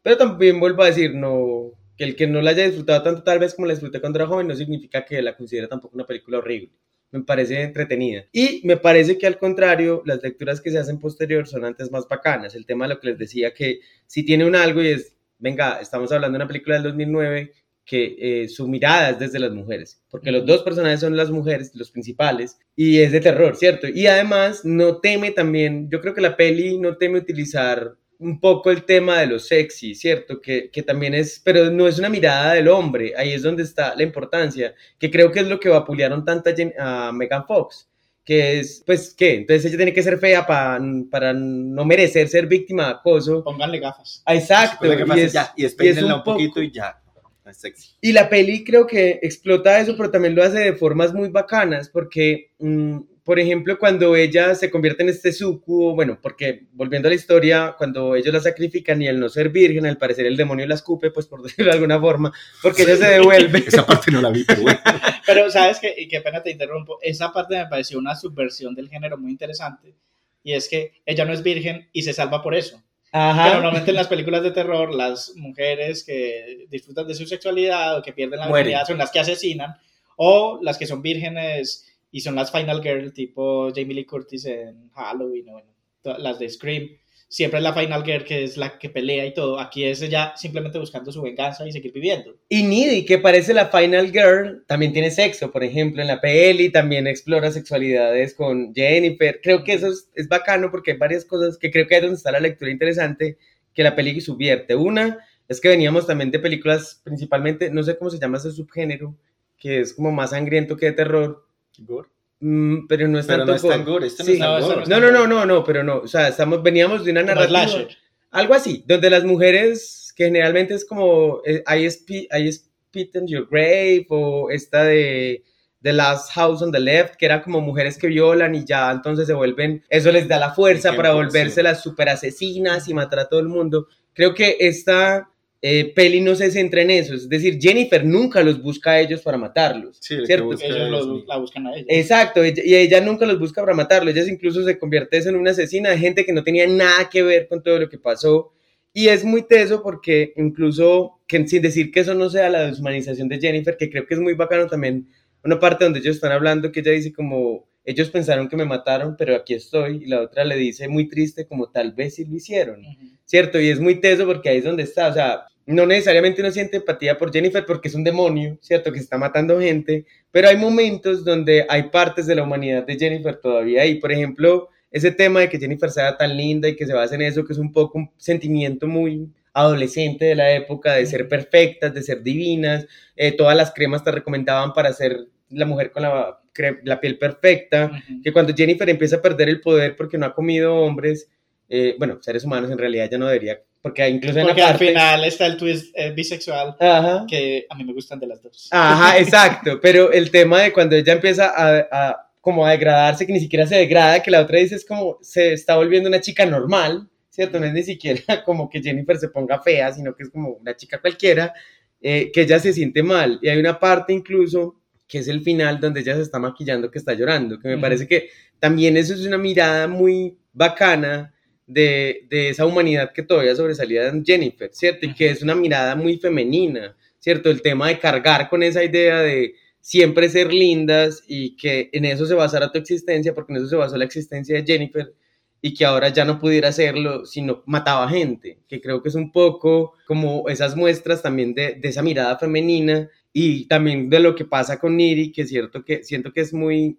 pero también vuelvo a decir, no, que el que no la haya disfrutado tanto tal vez como la disfruté cuando era joven no significa que la considere tampoco una película horrible me parece entretenida. Y me parece que al contrario, las lecturas que se hacen posterior son antes más bacanas. El tema de lo que les decía, que si tiene un algo y es, venga, estamos hablando de una película del 2009 que eh, su mirada es desde las mujeres, porque los dos personajes son las mujeres, los principales, y es de terror, ¿cierto? Y además no teme también, yo creo que la peli no teme utilizar un poco el tema de lo sexy, ¿cierto? Que, que también es, pero no es una mirada del hombre, ahí es donde está la importancia, que creo que es lo que vapulearon tanto a, Jen- a Megan Fox, que es, pues, ¿qué? Entonces ella tiene que ser fea pa- para no merecer ser víctima de acoso. Pónganle gafas. Ah, Exacto. Pues pasa y es ya, y y es un un, poquito poco- y ya. Es sexy. y la peli creo que explota eso, pero también lo hace de formas muy bacanas, porque, mm, por ejemplo, cuando ella se convierte en este sucubo, bueno, porque volviendo a la historia, cuando ellos la sacrifican y al no ser virgen, al parecer el demonio la escupe, pues por decirlo de alguna forma, porque ella se devuelve. Esa parte no la vi, pero bueno. Pero sabes que, y qué pena te interrumpo, esa parte me pareció una subversión del género muy interesante. Y es que ella no es virgen y se salva por eso. Ajá. normalmente en las películas de terror, las mujeres que disfrutan de su sexualidad o que pierden la virginidad son las que asesinan, o las que son vírgenes y son las Final Girl, tipo Jamie Lee Curtis en Halloween, o bueno, las de Scream. Siempre es la Final Girl que es la que pelea y todo. Aquí es ella simplemente buscando su venganza y seguir viviendo. Y Needy, que parece la Final Girl, también tiene sexo, por ejemplo, en la peli, también explora sexualidades con Jennifer. Creo que eso es, es bacano porque hay varias cosas que creo que es donde está la lectura interesante que la peli subvierte. Una es que veníamos también de películas, principalmente, no sé cómo se llama ese subgénero, que es como más sangriento que de terror, Gore. mm, pero no es Pero tanto no es tan gore. gore, esto no Sí. es tan No, gore. no No, no, no, no, no, pero no, o sea, estamos, veníamos de una narrativa. slasher. Algo así, donde las mujeres, que generalmente es como eh, I, Spit, I Spit in Your Grave, o esta de The Last House on the Left, que eran como mujeres que violan y ya entonces se vuelven, eso les da la fuerza para volverse las super asesinas y matar a todo el mundo. Creo que esta eh, peli no se centra en eso, es decir, Jennifer nunca los busca a ellos para matarlos, Sí, ¿cierto? busca- Ellos la buscan a ella. Exacto, ella- y ella nunca los busca para matarlo, ella incluso se convierte en una asesina de gente que no tenía nada que ver con todo lo que pasó. Y es muy teso porque incluso, que, sin decir que eso no sea la deshumanización de Jennifer, que creo que es muy bacano también, una parte donde ellos están hablando que ella dice como, ellos pensaron que me mataron, pero aquí estoy, y la otra le dice muy triste como tal vez sí lo hicieron. ¿cierto? Y es muy teso porque ahí es donde está, o sea, no necesariamente uno siente empatía por Jennifer porque es un demonio, ¿cierto? Que está matando gente, pero hay momentos donde hay partes de la humanidad de Jennifer todavía ahí, por ejemplo, ese tema de que Jennifer sea tan linda y que se basa en eso, que es un poco un sentimiento muy adolescente de la época, de ser perfectas, de ser divinas, eh, todas las cremas te recomendaban para ser la mujer con la, piel perfecta, que cuando Jennifer empieza a perder el poder porque no ha comido hombres, eh, bueno, seres humanos en realidad ya no debería, porque incluso en Porque la al parte... final está el twist eh, bisexual, Ajá. que a mí me gustan de las dos. Ajá, exacto, pero el tema de cuando ella empieza a, a como a degradarse, que ni siquiera se degrada, que la otra dice es como se está volviendo una chica normal, ¿cierto? No es ni siquiera como que Jennifer se ponga fea, sino que es como una chica cualquiera, eh, que ella se siente mal. Y hay una parte incluso que es el final donde ella se está maquillando que está llorando, que me Ujú. parece que también eso es una mirada muy bacana de, de esa humanidad que todavía sobresalía en Jennifer, ¿cierto? Y que es una mirada muy femenina, ¿cierto? El tema de cargar con esa idea de siempre ser lindas y que en eso se basara tu existencia, porque en eso se basó la existencia de Jennifer y que ahora ya no pudiera hacerlo, sino mataba gente, que creo que es un poco como esas muestras también de, de esa mirada femenina y también de lo que pasa con Niri, que es cierto que siento que es muy,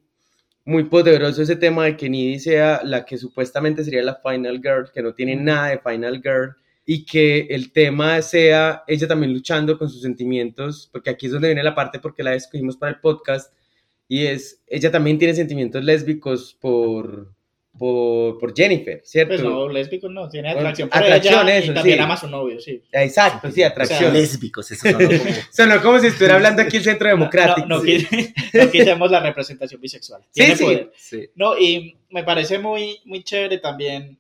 muy poderoso ese tema de que Niri sea la que supuestamente sería la Final Girl, que no tiene nada de Final Girl, y que el tema sea ella también luchando con sus sentimientos, porque aquí es donde viene la parte porque la escogimos para el podcast, y es, ella también tiene sentimientos lésbicos por, por, por Jennifer, ¿cierto? Pues no, lésbico no, tiene atracción por atracción, ella eso, y también sí. ama a su novio, sí. Exacto, sí, atracción. Lésbicos, eso sonó como... Sonó como si estuviera hablando aquí el Centro Democrático. No, no, Sí. quit- no quitemos la representación bisexual. Sí, Tiene sí. poder. Sí. No, y me parece muy, muy chévere también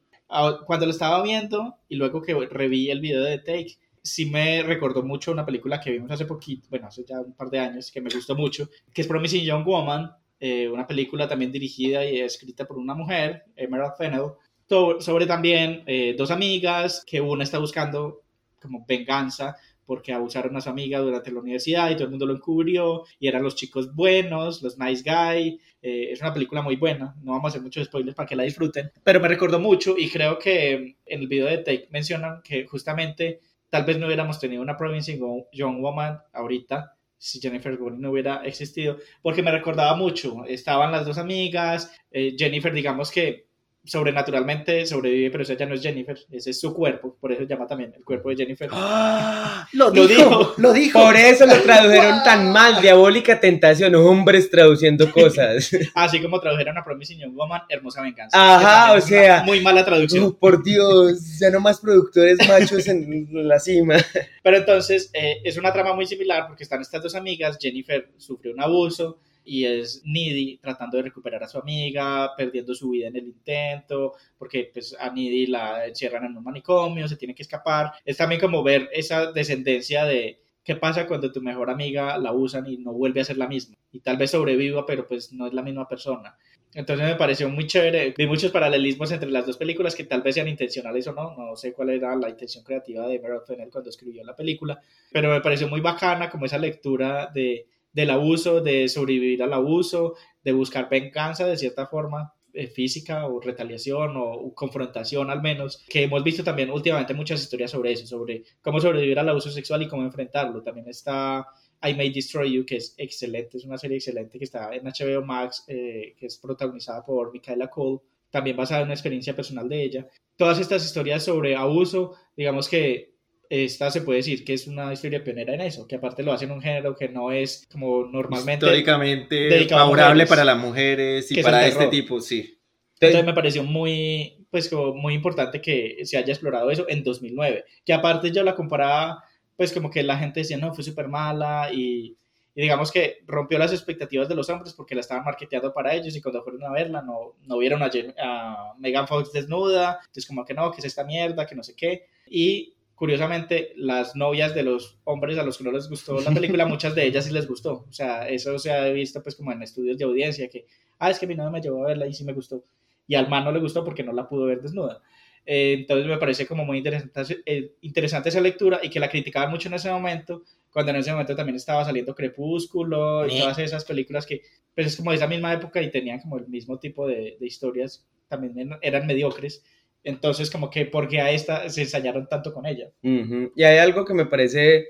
cuando lo estaba viendo y luego que reví el video de Take, sí me recordó mucho una película que vimos hace poquito, bueno, hace ya un par de años, que me gustó mucho, que es Promising Young Woman, eh, una película también dirigida y escrita por una mujer, Emerald Fennell, to- sobre también eh, dos amigas que una está buscando como venganza porque abusaron a su amiga durante la universidad y todo el mundo lo encubrió y eran los chicos buenos, los nice guy. Eh, es una película muy buena, no vamos a hacer muchos spoilers para que la disfruten, pero me recordó mucho y creo que en el video de Take mencionan que justamente tal vez no hubiéramos tenido una Promising Young Woman ahorita si Jennifer Gordon no hubiera existido, porque me recordaba mucho, estaban las dos amigas, eh, Jennifer digamos que sobrenaturalmente sobrevive, pero esa ya no es Jennifer, ese es su cuerpo, por eso se llama también el cuerpo de Jennifer. ¡Ah! Lo Lo dijo, dijo. lo dijo. Por eso lo tradujeron tan mal, diabólica tentación, hombres traduciendo cosas. Así como tradujeron a Promising Young Woman, Hermosa Venganza. Ajá, o sea, Muy mala traducción. Oh, por Dios, ya no más productores machos en la cima. Pero entonces eh, es una trama muy similar porque están estas dos amigas. Jennifer sufrió un abuso y es Needy tratando de recuperar a su amiga, perdiendo su vida en el intento, porque pues a Needy la encierran en un manicomio, se tiene que escapar. Es también como ver esa descendencia de qué pasa cuando tu mejor amiga la usan y no vuelve a ser la misma. Y tal vez sobreviva, pero pues no es la misma persona. Entonces me pareció muy chévere. Vi muchos paralelismos entre las dos películas que tal vez sean intencionales o no. No sé cuál era la intención creativa de Meryl Fennell cuando escribió la película, pero me pareció muy bacana como esa lectura de, del abuso, de sobrevivir al abuso, de buscar venganza de cierta forma eh, física o retaliación o, confrontación al menos, que hemos visto también últimamente muchas historias sobre eso, sobre cómo sobrevivir al abuso sexual y cómo enfrentarlo. También está I May Destroy You, que es excelente, es una serie excelente que está en HBO Max, eh, que es protagonizada por Michaela Cole, también basada en una experiencia personal de ella. Todas estas historias sobre abuso, digamos que esta se puede decir que es una historia pionera en eso, que aparte lo hacen un género que no es como normalmente... Históricamente favorable mujeres. para las mujeres y para este tipo, sí. Entonces me pareció muy, pues como muy importante que se haya explorado eso en 2009, que aparte yo la comparaba, pues como que la gente decía, no, fue súper mala y, y digamos que rompió las expectativas de los hombres porque la estaban marketeando para ellos y cuando fueron a verla no, no vieron a, a Megan Fox desnuda, entonces como que no, que es esta mierda, que no sé qué. Y curiosamente las novias de los hombres a los que no les gustó la película, muchas de ellas sí les gustó. O sea, eso se ha visto pues como en estudios de audiencia, que, ah, es que mi novia me llevó a verla y sí me gustó y al man no le gustó porque no la pudo ver desnuda. Eh, entonces me parece como muy interesante, eh, interesante esa lectura y que la criticaban mucho en ese momento, cuando en ese momento también estaba saliendo Crepúsculo y todas esas películas que pues es como de esa misma época y tenían como el mismo tipo de, de historias, también eran mediocres. Entonces como que porque a esta se ensañaron tanto con ella. Ujú. Y hay algo que me parece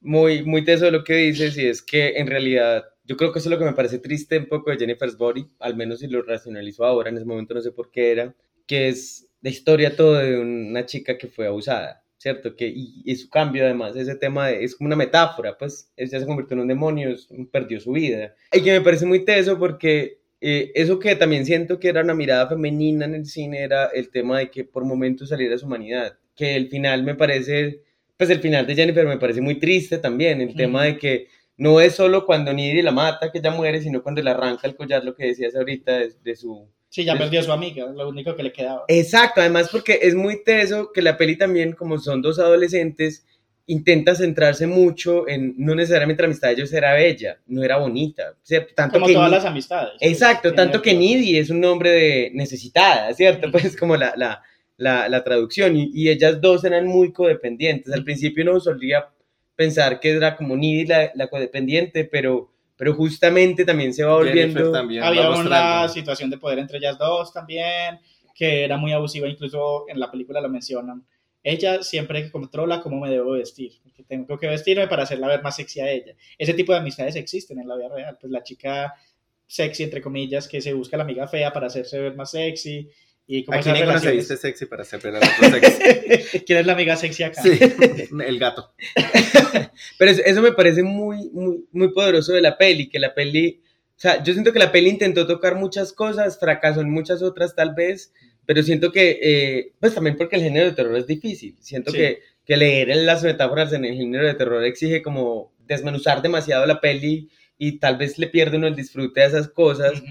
muy, muy teso de lo que dices, y es que en realidad yo creo que eso es lo que me parece triste un poco de Jennifer's Body, al menos si lo racionalizo ahora, en ese momento no sé por qué era, que es la historia todo de una chica que fue abusada, ¿cierto? Que, y, su cambio además, ese tema es como una metáfora, pues él ya se convirtió en un demonio, perdió su vida. Y que me parece muy teso porque eh, eso que también siento que era una mirada femenina en el cine era el tema de que por momentos saliera su humanidad, que el final me parece, pues el final de Jennifer me parece muy triste también, el tema Ujú. de que no es solo cuando Nidri la mata que ella muere, sino cuando le arranca el collar, lo que decías ahorita de, de su... Sí, ya perdió a su amiga, lo único que le quedaba. Exacto, además porque es muy teso que la peli también, como son dos adolescentes, intenta centrarse mucho en, no necesariamente la amistad de ellos era bella, no era bonita, ¿cierto? Tanto Como que todas Ni- las amistades. pues, Exacto, tanto que razón. Needy es un nombre de necesitada, ¿cierto? Pues como la, la, la, la traducción. Y, y ellas dos eran muy codependientes. Al principio uno solía pensar que era como Needy la, la codependiente, pero, pero justamente también se va volviendo... también va Había una mostrando. situación de poder entre ellas dos también, que era muy abusiva, incluso en la película lo mencionan. Ella siempre controla cómo me debo vestir, que tengo que vestirme para hacerla ver más sexy a ella. Ese tipo de amistades existen en la vida real, pues la chica sexy, entre comillas, que se busca la amiga fea para hacerse ver más sexy. Y como Aquí esas ninguno se relaciones- viste sexy para hacer ver a otro sexy. ¿Quién es la amiga sexy acá? Sí, el gato. Pero eso, eso me parece muy, muy, muy poderoso de la peli, que la peli, o sea, yo siento que la peli intentó tocar muchas cosas, fracasó en muchas otras tal vez, pero siento que, eh, pues también porque el género de terror es difícil, siento Sí. que, que leer en las metáforas en el género de terror exige como desmenuzar demasiado la peli y tal vez le pierde uno el disfrute de esas cosas,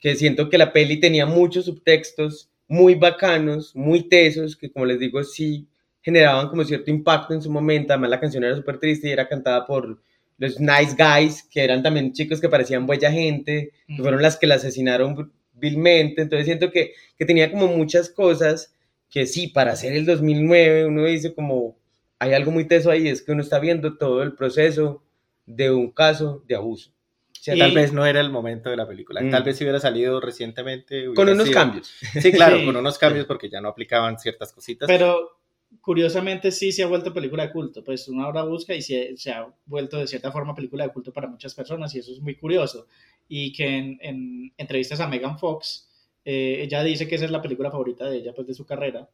que siento que la peli tenía muchos subtextos muy bacanos, muy tesos, que como les digo, sí generaban como cierto impacto en su momento. Además, la canción era súper triste y era cantada por los Nice Guys, que eran también chicos que parecían buena gente, que fueron las que la asesinaron vilmente. Entonces, siento que, que tenía como muchas cosas que sí, para hacer el 2009, uno dice como, hay algo muy teso ahí, es que uno está viendo todo el proceso de un caso de abuso. ¿cierto? Tal vez no era el momento de la película. Mm. Tal vez si hubiera salido recientemente. Con hubiera unos sido- cambios. Sí, claro, Sí. con unos cambios porque ya no aplicaban ciertas cositas. Pero curiosamente sí se ha vuelto película de culto. Pues uno ahora busca y se, se ha vuelto de cierta forma película de culto para muchas personas y eso es muy curioso. Y que en, en entrevistas a Megan Fox, eh, ella dice que esa es la película favorita de ella, pues de su carrera.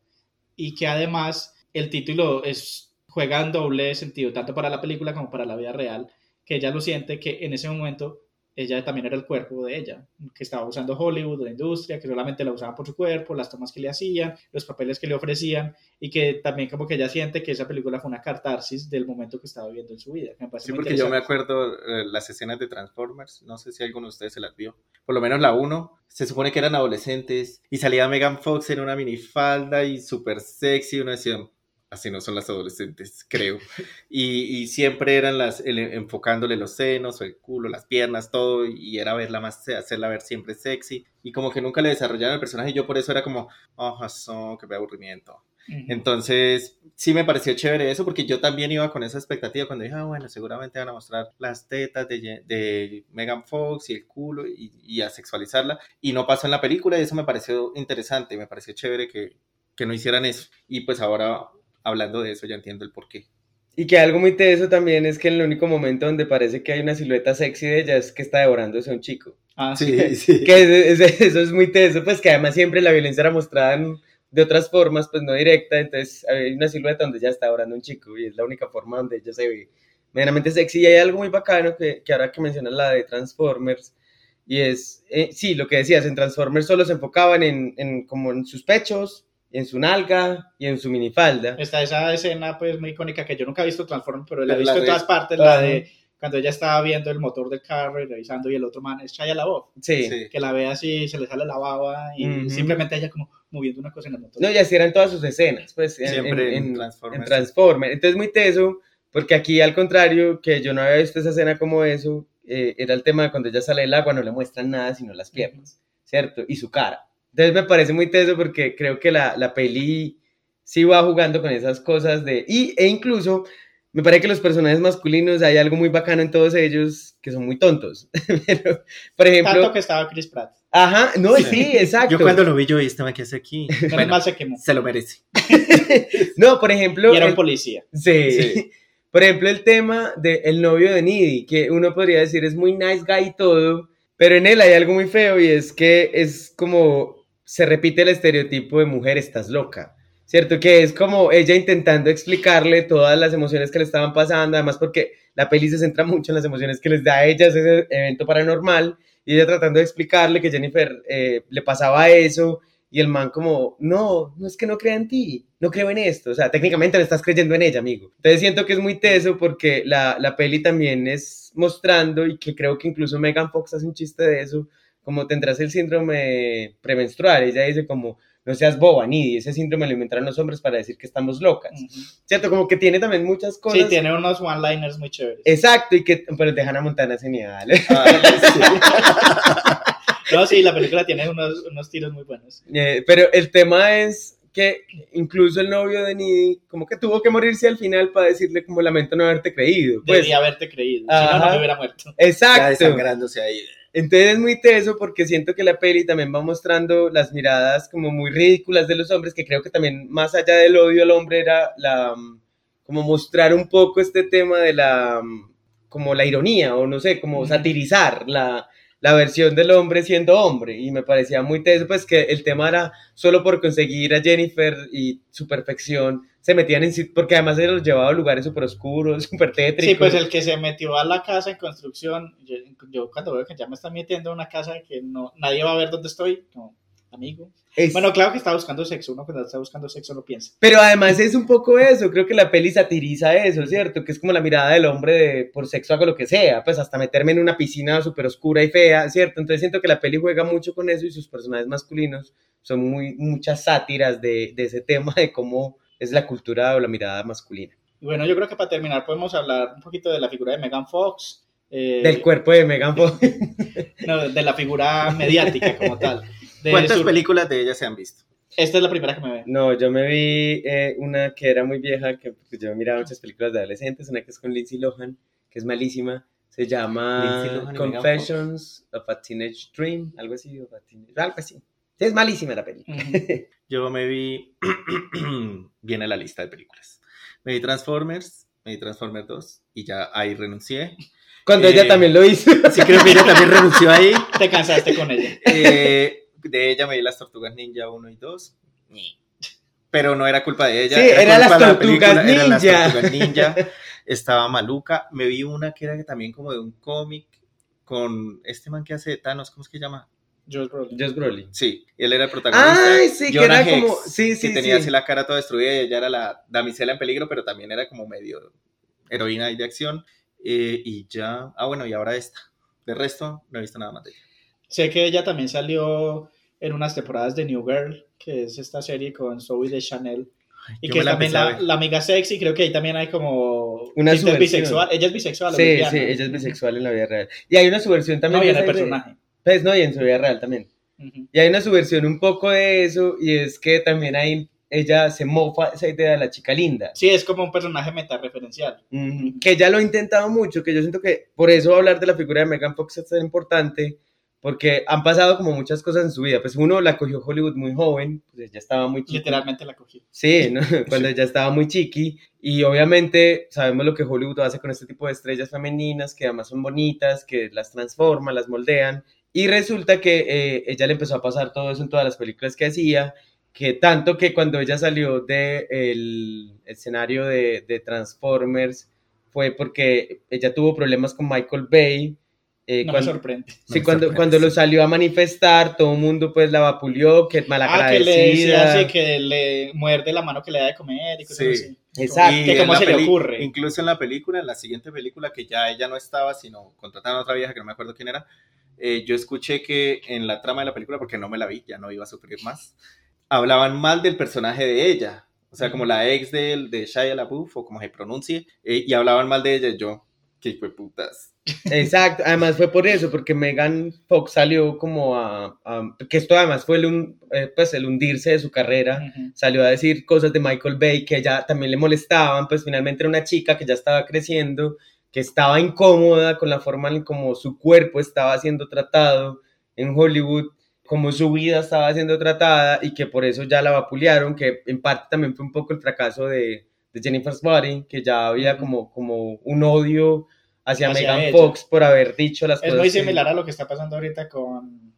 Y que además el título es, juega en doble sentido, tanto para la película como para la vida real, que ella lo siente que en ese momento ella también era el cuerpo de ella, que estaba usando Hollywood, la industria, que solamente la usaban por su cuerpo, las tomas que le hacían, los papeles que le ofrecían, y que también como que ella siente que esa película fue una catarsis del momento que estaba viviendo en su vida. Sí, porque yo me acuerdo eh, las escenas de Transformers, no sé si alguno de ustedes se las vio, por lo menos la 1, se supone que eran adolescentes y salía Megan Fox en una minifalda y súper sexy, uno decía, así no son las adolescentes, creo. Y, y siempre eran las, el- enfocándole los senos o el culo, las piernas, todo, y era verla más, hacerla ver siempre sexy. Y como que nunca le desarrollaron el personaje y yo por eso era como, oh, son, qué aburrimiento. Entonces, sí me pareció chévere eso, porque yo también iba con esa expectativa cuando dije, ah, bueno, seguramente van a mostrar las tetas de Megan Fox y el culo y, y a sexualizarla. Y no pasó en la película y eso me pareció interesante, me pareció chévere que, que no hicieran eso. Y pues ahora, hablando de eso, ya entiendo el porqué. Y que algo muy teso también es que el único momento donde parece que hay una silueta sexy de ella es que está devorándose a un chico. Ah, sí. Sí, sí. Que es- es- eso es muy teso, pues que además siempre la violencia era mostrada en- de otras formas, pues no directa, entonces hay una silueta donde ella está devorando a un chico y es la única forma donde ella se ve medianamente sexy. Y hay algo muy bacano que, que ahora que mencionas la de Transformers, y es, eh, sí, lo que decías, en Transformers solo se enfocaban en, en como en sus pechos, en su nalga y en su minifalda. Está esa escena pues muy icónica que yo nunca he visto Transformers, pero la he Pero la visto en todas partes, la de cuando ella estaba viendo el motor del carro y revisando y el otro man es Shia LaBeouf, Sí. Sí. que la ve así, se le sale la baba y Ujú. simplemente ella como moviendo una cosa en el motor. No, y así eran todas sus escenas, pues, en, Siempre en, en en- Transformers. en Transformers. Entonces, muy teso, porque aquí, al contrario, que yo no había visto esa escena como eso, eh, era el tema de cuando ella sale del agua, no le muestran nada sino las piernas, ¿cierto? Y su cara. Entonces, me parece muy teso porque creo que la, la peli sí va jugando con esas cosas de... Y, e incluso, me parece que los personajes masculinos, hay algo muy bacano en todos ellos, que son muy tontos. Pero, por ejemplo... Tanto que estaba Chris Pratt. Ajá, no, Sí. sí, exacto. Yo cuando lo vi, yo, ¿y man qué hace aquí? Bueno, se quemó. se lo merece. No, por ejemplo... Y era un policía. Sí. Sí. Por ejemplo, el tema del novio de Needy, que uno podría decir es muy nice guy y todo, pero en él hay algo muy feo y es que es como se repite el estereotipo de mujer, estás loca. ¿cierto? Que es como ella intentando explicarle todas las emociones que le estaban pasando, además porque la peli se centra mucho en las emociones que les da a ella ese evento paranormal, y ella tratando de explicarle que Jennifer eh, le pasaba eso, y el man como, no, no es que no crea en ti, no creo en esto, o sea, técnicamente le estás creyendo en ella, amigo. Entonces siento que es muy teso porque la, la peli también es mostrando, y que creo que incluso Megan Fox hace un chiste de eso, como tendrás el síndrome premenstrual, ella dice como, no seas boba, ni ese síndrome lo inventaron los hombres para decir que estamos locas. ¿cierto? Como que tiene también muchas cosas. Sí, tiene unos one-liners muy chéveres. Exacto, y que, pero el de Hannah Montana es genial. Sí. No, sí, la película tiene unos, unos tiros muy buenos. Eh, pero el tema es que incluso el novio de Needy como que tuvo que morirse al final para decirle como lamento no haberte creído. Pues, Debía haberte creído. Si no, no me hubiera muerto. Ya exacto. desangrándose ahí. Entonces es muy teso porque siento que la peli también va mostrando las miradas como muy ridículas de los hombres, que creo que también más allá del odio al hombre era la mm, como mostrar un poco este tema de la mm, como la ironía o no sé, como satirizar la, la versión del hombre siendo hombre. Y me parecía muy teso pues que el tema era solo por conseguir a Jennifer y su perfección se metían en porque además se los llevaba a lugares súper oscuros, súper tétricos. Sí, pues el que se metió a la casa en construcción, yo, yo cuando veo que ya me están metiendo a una casa que no nadie va a ver dónde estoy, no, amigo. Es- Bueno, claro que está buscando sexo, uno cuando está buscando sexo no piensa. Pero además es un poco eso, creo que la peli satiriza eso, ¿cierto? Que es como la mirada del hombre de por sexo hago lo que sea, pues hasta meterme en una piscina súper oscura y fea, ¿cierto? Entonces siento que la peli juega mucho con eso y sus personajes masculinos son muy, muchas sátiras de, de ese tema de cómo es la cultura o la mirada masculina. Bueno, yo creo que para terminar podemos hablar un poquito de la figura de Megan Fox. eh, Del cuerpo de Megan Fox. no, de la figura mediática como tal. De ¿Cuántas su- películas de ella se han visto? Esta es la primera que me ve. No, yo me vi eh, una que era muy vieja, que pues, yo miraba muchas películas de adolescentes, una que es con Lindsay Lohan, que es malísima, se llama Confessions of a Teenage Dream, algo así, of a teenage- algo así. Sí, es malísima la peli. Ujú. Yo me vi. Viene la lista de películas. Me vi Transformers, me vi Transformers 2 y ya ahí renuncié. Cuando Eh, ella también lo hizo. Sí, creo que ella también renunció ahí. Te cansaste con ella. Eh, de ella me vi las Tortugas Ninja 1 y 2. Pero no era culpa de ella. Sí, eran culpa las de la Tortugas película, eran las Ninja. Tortugas Ninja. Estaba maluca. Me vi una que era también como de un cómic con este man que hace de Thanos, ¿cómo es que se llama? Josh Brolin. Josh Brolin. Sí, él era el protagonista. Ay, sí, que Jonah era como. Hex, Sí, sí, que tenía sí. así la cara toda destruida y ella era la damisela en peligro, pero también era como medio heroína ahí de acción. Eh, y ya, ah, bueno, y ahora esta. De resto, no he visto nada más de ella. Sé que ella también salió en unas temporadas de New Girl, que es esta serie con Zoe de Chanel. Y Yo que es la también la, la amiga sexy, creo que ahí también hay como... Una subversión. bisexual. Ella es bisexual. Sí, sí, ella es bisexual en la vida real. Y hay una subversión también. No, y en de el esa idea. Pues no, y en su vida real también. Y hay una subversión un poco de eso, y es que también hay, ella se mofa esa idea de la chica linda. Sí, es como un personaje metareferencial. Ujú. Que ya lo ha intentado mucho, que yo siento que por eso hablar de la figura de Megan Fox es tan importante, porque han pasado como muchas cosas en su vida. Pues uno la cogió Hollywood muy joven, pues ella estaba muy chiquita. Literalmente la cogí. Sí, ¿no? cuando ella estaba muy chiqui. Y obviamente sabemos lo que Hollywood hace con este tipo de estrellas femeninas, que además son bonitas, que las transforman, las moldean. Y resulta que eh, ella le empezó a pasar todo eso en todas las películas que hacía, que tanto que cuando ella salió del escenario de, de Transformers fue porque ella tuvo problemas con Michael Bay. eh, No cuando, me sorprende. sí, me cuando, sorprende, cuando lo salió a manifestar, todo el mundo pues la vapuleó, que Ah, que malagradecida. le decía así, que le muerde la mano que le da de comer y cosas Sí. así. Exacto. Que en cómo se le ocurre. Incluso en la película, en la siguiente película, que ya ella no estaba, sino contrataron a otra vieja que no me acuerdo quién era, eh, yo escuché que en la trama de la película, porque no me la vi, ya no iba a sufrir más, hablaban mal del personaje de ella. O sea, como la ex de, de Shia LaBeouf, o como se pronuncie, eh, y hablaban mal de ella. y Yo, qué de putas. Exacto, además fue por eso, porque Megan Fox salió como a, a- que esto además fue el, un- eh, pues el hundirse de su carrera, Ujú. salió a decir cosas de Michael Bay que ya también le molestaban, pues finalmente era una chica que ya estaba creciendo, que estaba incómoda con la forma en como su cuerpo estaba siendo tratado en Hollywood, como su vida estaba siendo tratada y que por eso ya la vapulearon, que en parte también fue un poco el fracaso de, de Jennifer's Body, que ya había como, como un odio hacia, Hacia Megan ella. Fox por haber dicho las Es cosas. muy que- similar a lo que está pasando ahorita con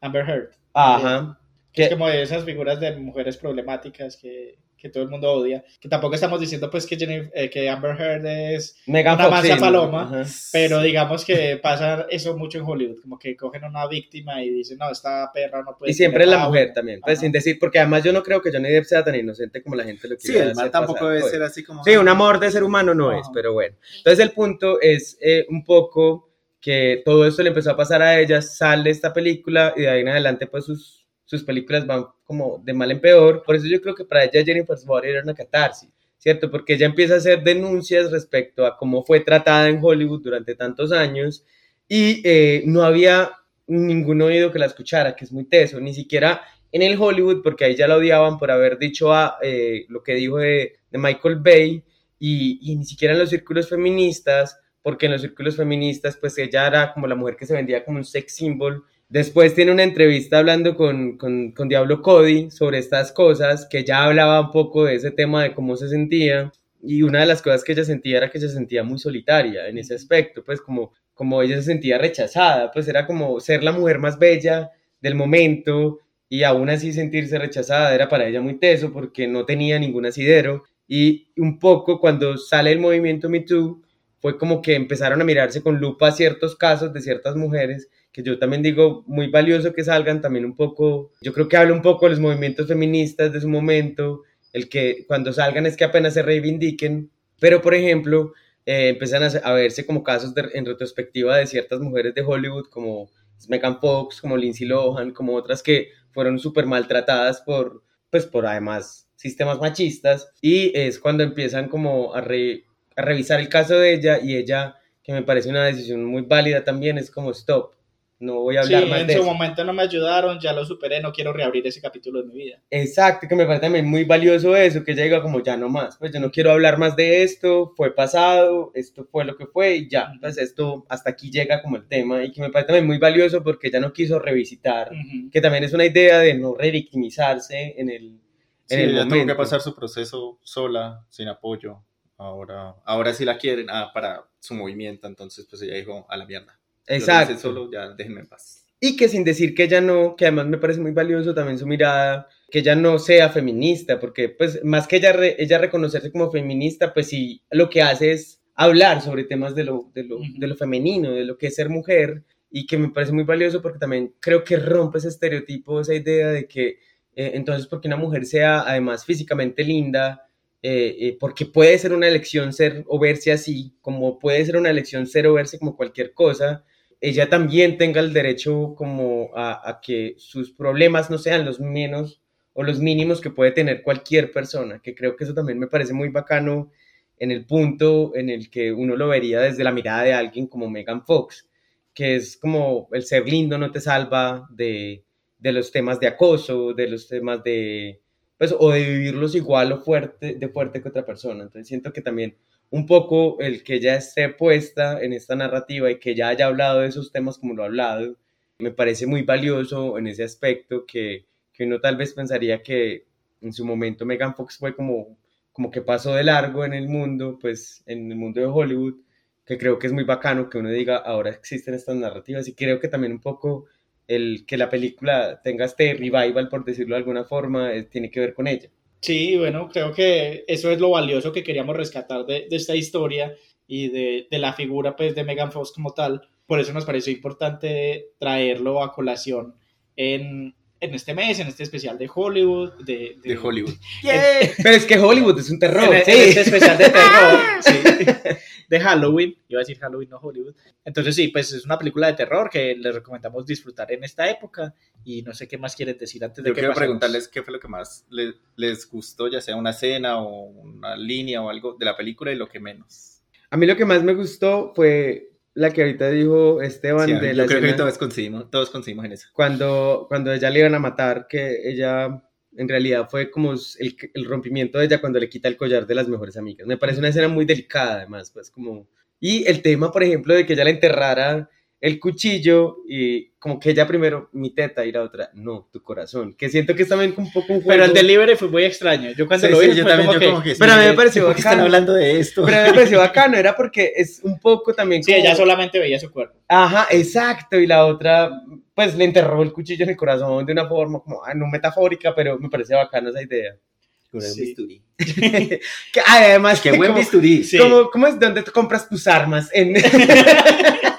Amber Heard. Ajá. Es como de esas figuras de mujeres problemáticas que, que todo el mundo odia. Que tampoco estamos diciendo pues que, Jenny- eh, que Amber Heard es Megan una masa sí, paloma, ajá. pero digamos que pasa eso mucho en Hollywood, como que cogen a una víctima y dicen, no, esta perra no puede Y siempre es la agua". mujer también, pues Ajá. sin decir, porque además yo no creo que Johnny Depp sea tan inocente como la gente lo Sí, quiere el hacer man tampoco pasar, debe pues. ser así como... Sí, un amor de ser humano no No. es, pero bueno. Entonces el punto es eh, un poco que todo esto le empezó a pasar a ella, sale esta película y de ahí en adelante pues sus, sus películas van como de mal en peor. Por eso yo creo que para ella Jennifer's Body era una catarsis, ¿cierto? Porque ella empieza a hacer denuncias respecto a cómo fue tratada en Hollywood durante tantos años y eh, no había ningún oído que la escuchara, que es muy teso, ni siquiera en el Hollywood, porque ahí ya la odiaban por haber dicho a, eh, lo que dijo de, Michael Bay, y ni siquiera en los círculos feministas, porque en los círculos feministas, pues ella era como la mujer que se vendía como un sex symbol. Después tiene una entrevista hablando con, con, con Diablo Cody sobre estas cosas, que ya hablaba un poco de ese tema de cómo se sentía. Y una de las cosas que ella sentía era que se sentía muy solitaria en ese aspecto, pues como, como ella se sentía rechazada, pues era como ser la mujer más bella del momento y aún así sentirse rechazada era para ella muy teso porque no tenía ningún asidero. Y un poco cuando sale el movimiento Me Too, fue como que empezaron a mirarse con lupa ciertos casos de ciertas mujeres, que yo también digo muy valioso que salgan también un poco, yo creo que habla un poco de los movimientos feministas de su momento, el que cuando salgan es que apenas se reivindiquen, pero por ejemplo, eh, empiezan a, verse como casos en retrospectiva de ciertas mujeres de Hollywood como Megan Fox, como Lindsay Lohan, como otras que fueron súper maltratadas por, pues por además sistemas machistas y es cuando empiezan como a, re- a revisar el caso de ella y ella, que me parece una decisión muy válida también, es como stop, no voy a Sí, hablar más en de su eso. momento no me ayudaron, ya lo superé, no quiero reabrir ese capítulo de mi vida. Exacto, que me parece también muy valioso eso, que ella diga como ya no más, pues yo no quiero hablar más de esto, fue pasado, esto fue lo que fue y ya, pues esto hasta aquí llega como el tema y que me parece también muy valioso porque ella no quiso revisitar, Ujú. que también es una idea de no revictimizarse en el, en Sí, el ella tuvo momento. que pasar su proceso sola, sin apoyo. Ahora, ahora sí la quieren ah, para su movimiento, entonces pues ella dijo a la mierda. Exacto. solo, ya déjenme en paz. Y que sin decir que ella no, que además me parece muy valioso también su mirada, que ella no sea feminista, porque pues más que ella, re- ella reconocerse como feminista, pues sí, lo que hace es hablar sobre temas de lo, de, lo, Ujú. de lo femenino, de lo que es ser mujer, y que me parece muy valioso porque también creo que rompe ese estereotipo, esa idea de que eh, entonces porque una mujer sea además físicamente linda, eh, eh, porque puede ser una elección ser o verse así, como puede ser una elección ser o verse como cualquier cosa, ella también tenga el derecho como a, a que sus problemas no sean los menos o los mínimos que puede tener cualquier persona, que creo que eso también me parece muy bacano en el punto en el que uno lo vería desde la mirada de alguien como Megan Fox, que es como el ser lindo no te salva de, de los temas de acoso, de los temas de, pues, o de vivirlos igual o fuerte, de fuerte que otra persona. Entonces siento que también un poco el que ella esté puesta en esta narrativa y que ya haya hablado de esos temas como lo ha hablado, me parece muy valioso en ese aspecto que, que uno tal vez pensaría que en su momento Megan Fox fue como, como que pasó de largo en el mundo, pues en el mundo de Hollywood, que creo que es muy bacano que uno diga ahora existen estas narrativas y creo que también un poco el que la película tenga este revival, por decirlo de alguna forma, eh, tiene que ver con ella. Sí, bueno, creo que eso es lo valioso que queríamos rescatar de, de esta historia y de, de la figura pues, de Megan Fox como tal. Por eso nos pareció importante traerlo a colación en, en este mes, en este especial de Hollywood. De, De Hollywood. Pero es que Hollywood es un terror. en, sí. en este especial de terror, sí, de Halloween, iba a decir Halloween, no Hollywood. Entonces sí, pues es una película de terror que les recomendamos disfrutar en esta época y no sé qué más quieren decir antes de Yo que quiero pasemos. preguntarles qué fue lo que más le- les gustó, ya sea una escena o una línea o algo de la película y lo que menos. A mí lo que más me gustó fue la que ahorita dijo Esteban Sí, de yo la creo que escena todos coincidimos, todos coincidimos en eso. cuando, cuando ella le iban a matar, que ella en realidad fue como el, el rompimiento de ella cuando le quita el collar de las mejores amigas. Me parece una escena muy delicada además, pues como... Y el tema, por ejemplo, de que ella la enterrara el cuchillo y como que ella primero mi teta y la otra no, tu corazón. Que siento que es también un poco un juego. Pero el delivery fue muy extraño. Yo cuando Sí, lo vi, sí, yo también, como yo que- como que sí, Pero a mí me pareció ¿por qué están bacano. hablando de esto? Pero a mí me pareció bacano, era porque es un poco también Sí, como- ella solamente veía su cuerpo. Ajá, exacto. Y la otra, pues le enterró el cuchillo en el corazón de una forma como, ah, no metafórica, pero me parece bacana esa idea. Con el Sí. bisturí. Que, además, Qué buen como- bisturí. Sí. ¿Cómo, ¿Cómo es donde tú compras tus armas? En...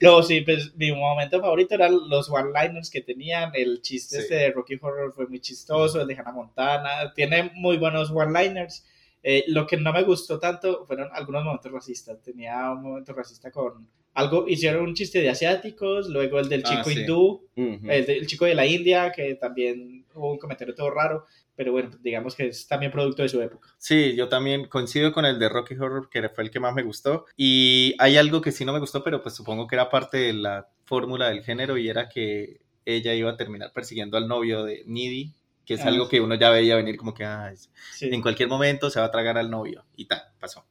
No, sí, pues mi momento favorito eran los one-liners que tenían. El chiste Sí. este de Rocky Horror fue muy chistoso, el de Hannah Montana. Tiene muy buenos one-liners. Eh, lo que no me gustó tanto fueron algunos momentos racistas. Tenía un momento racista con algo, hicieron un chiste de asiáticos, luego el del Ah, chico sí. hindú, Ujú. el, del chico de la India, que también hubo un comentario todo raro, pero bueno, digamos que es también producto de su época. Sí, yo también coincido con el de Rocky Horror, que fue el que más me gustó. Y hay algo que sí no me gustó, pero pues supongo que era parte de la fórmula del género y era que ella iba a terminar persiguiendo al novio de Needy, que es Ah, algo sí. que uno ya veía venir como que "Ay, Sí. en cualquier momento se va a tragar al novio. Y tal, pasó.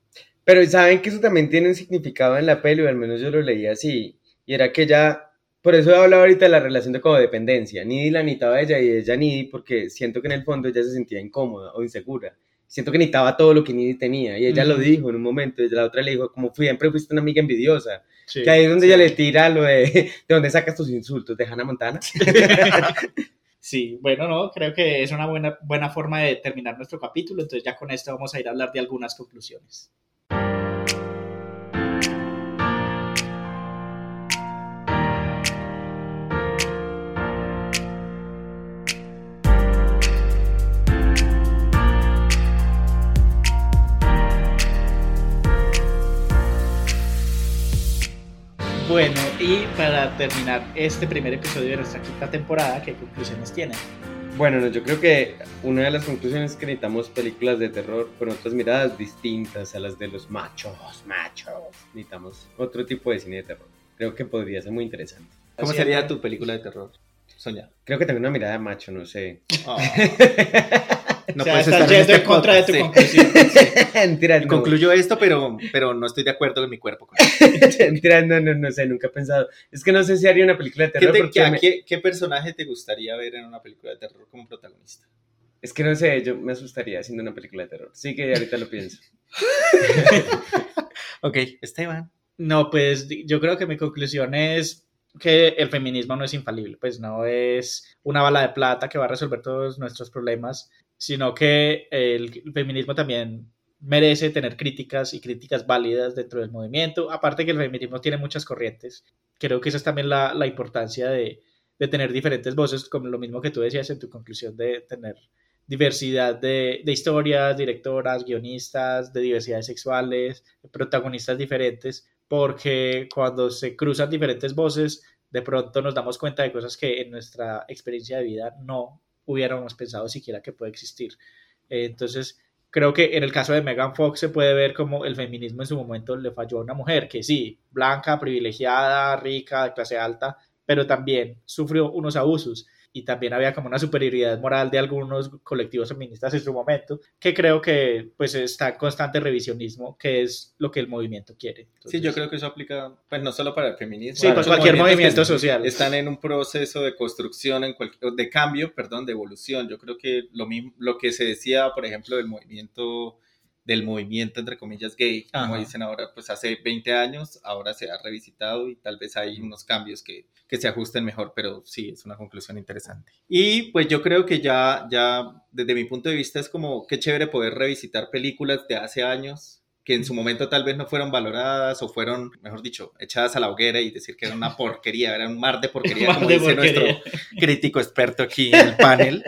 Pero saben que eso también tiene un significado en la peli, o al menos yo lo leí así, y era que ella, por eso he hablado ahorita de la relación de como dependencia, Nidi la necesitaba a ella y ella Nidi porque siento que en el fondo ella se sentía incómoda o insegura. Siento que necesitaba todo lo que Nidi tenía y ella lo dijo en un momento, y la otra le dijo, como siempre fuiste una amiga envidiosa, Sí. que ahí es donde Sí. ella le tira lo de, ¿de dónde sacas tus insultos? ¿De Hannah Montana? Sí, bueno, no, creo que es una buena, buena forma de terminar nuestro capítulo, entonces ya con esto vamos a ir a hablar de algunas conclusiones. Bueno, y para terminar este primer episodio de nuestra quinta temporada, ¿qué conclusiones tienen? Bueno, no, yo creo que una de las conclusiones es que necesitamos películas de terror con otras miradas distintas a las de los machos, machos. Necesitamos otro tipo de cine de terror. Creo que podría ser muy interesante. ¿Cómo Así sería tu película de terror? Soñar. Creo que tengo una mirada de macho, no sé. Oh. No o sea, puedes estar en yendo este en contra de tu sí. conclusión. No. Concluyo esto, pero, pero no estoy de acuerdo con mi cuerpo. con no, no, no sé, nunca he pensado. Es que no sé si haría una película de ¿Qué, terror te- porque qué- me- qué- qué personaje te gustaría ver en una película de terror como protagonista? es que no sé, yo me asustaría haciendo una película de terror. Sí que ahorita lo pienso. Ok, Esteban. No, pues yo creo que mi conclusión es que el feminismo no es infalible, pues no es una bala de plata que va a resolver todos nuestros problemas, sino que el feminismo también merece tener críticas y críticas válidas dentro del movimiento, aparte que el feminismo tiene muchas corrientes. Creo que esa es también la, la importancia de, de tener diferentes voces, como lo mismo que tú decías en tu conclusión de tener diversidad de, de historias, directoras, guionistas, de diversidades sexuales, protagonistas diferentes, porque cuando se cruzan diferentes voces, de pronto nos damos cuenta de cosas que en nuestra experiencia de vida no hubiéramos pensado siquiera que puede existir. Entonces, creo que en el caso de Megan Fox se puede ver como el feminismo en su momento le falló a una mujer, que sí, blanca, privilegiada, rica, de clase alta, pero también sufrió unos abusos y también había como una superioridad moral de algunos colectivos feministas en su momento, que creo que pues está en constante revisionismo, que es lo que el movimiento quiere. Sí, yo creo que eso aplica, pues no solo para el feminismo. Sí, esos cualquier movimiento social. Están en un proceso de construcción, en cualquier, de cambio, perdón, de evolución. Yo creo que lo mismo, lo que se decía, por ejemplo, del movimiento, del movimiento, entre comillas, gay, como Ajá. dicen ahora, pues hace 20 años, ahora se ha revisitado y tal vez hay unos cambios que, que se ajusten mejor, pero sí, es una conclusión interesante. Y pues yo creo que ya, ya, desde mi punto de vista, es como, qué chévere poder revisitar películas de hace años que en su momento tal vez no fueron valoradas o fueron, mejor dicho, echadas a la hoguera y decir que era una porquería, era un mar de porquería, Mar como de dice porquería. nuestro crítico experto aquí en el panel,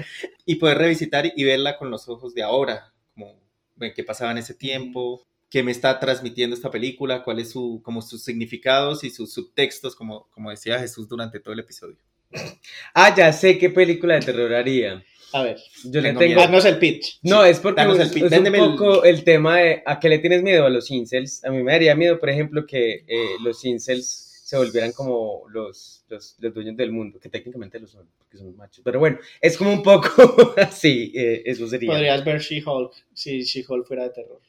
y poder revisitar y verla con los ojos de ahora, como qué pasaba en ese tiempo, qué me está transmitiendo esta película, cuáles su, como sus significados y sus subtextos, como, como decía Jesús durante todo el episodio. Ah, ya sé qué película de terror haría. A ver, Yo le Tengo haznos el pitch. No, es porque danos el es, pitch. es un el- poco el... tema de a qué le tienes miedo a los incels. A mí me daría miedo, por ejemplo, que eh, los incels se volvieran como los, los, los dueños del mundo, que técnicamente lo son, porque son machos. Pero bueno, es como un poco así, eh, eso sería. Podrías ver She-Hulk si She-Hulk fuera de terror.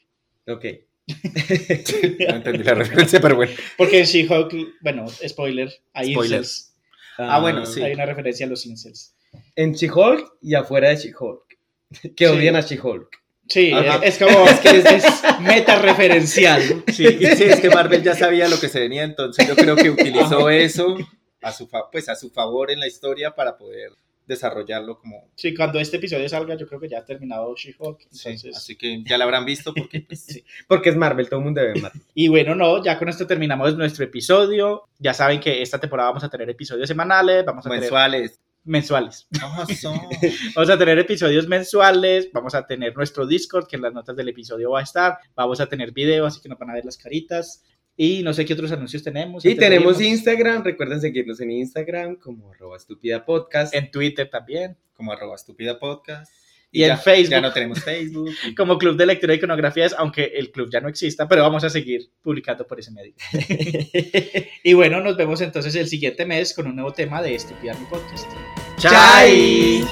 Ok. No entendí la referencia, pero bueno. Porque en She-Hulk, bueno, spoiler, hay Spoiler. incels. Ah, bueno, sí. Hay una referencia a los incels. En She-Hulk y afuera de She-Hulk. Que Sí. odian a She-Hulk. Sí, Ajá. es, como es, que es, es meta referencial. Sí, sí, es que Marvel ya sabía lo que se venía, entonces yo creo que utilizó eso a su, fa- pues a su favor en la historia para poder desarrollarlo como... Sí, cuando este episodio salga, yo creo que ya ha terminado She-Hulk. sí, así que ya la habrán visto porque pues, Sí. Porque es Marvel, todo el mundo ve Marvel. Y bueno, no, ya con esto terminamos nuestro episodio. Ya saben que esta temporada vamos a tener episodios semanales, vamos a tener mensuales. Vamos a tener episodios mensuales, vamos a tener nuestro Discord, que en las notas del episodio va a estar, vamos a tener video, así que nos van a ver las caritas. Y no sé qué otros anuncios tenemos. Y tenemos. Instagram, recuerden seguirnos en Instagram como arroba estúpida podcast. En Twitter también. como arroba estúpida podcast. Y en ya, Facebook. Ya no tenemos Facebook. Como Club de Lectura y Iconografías, aunque el club ya no exista, pero vamos a seguir publicando por ese medio. y bueno, nos vemos entonces el siguiente mes con un nuevo tema de Estúpida Mi Podcast. ¡Chai!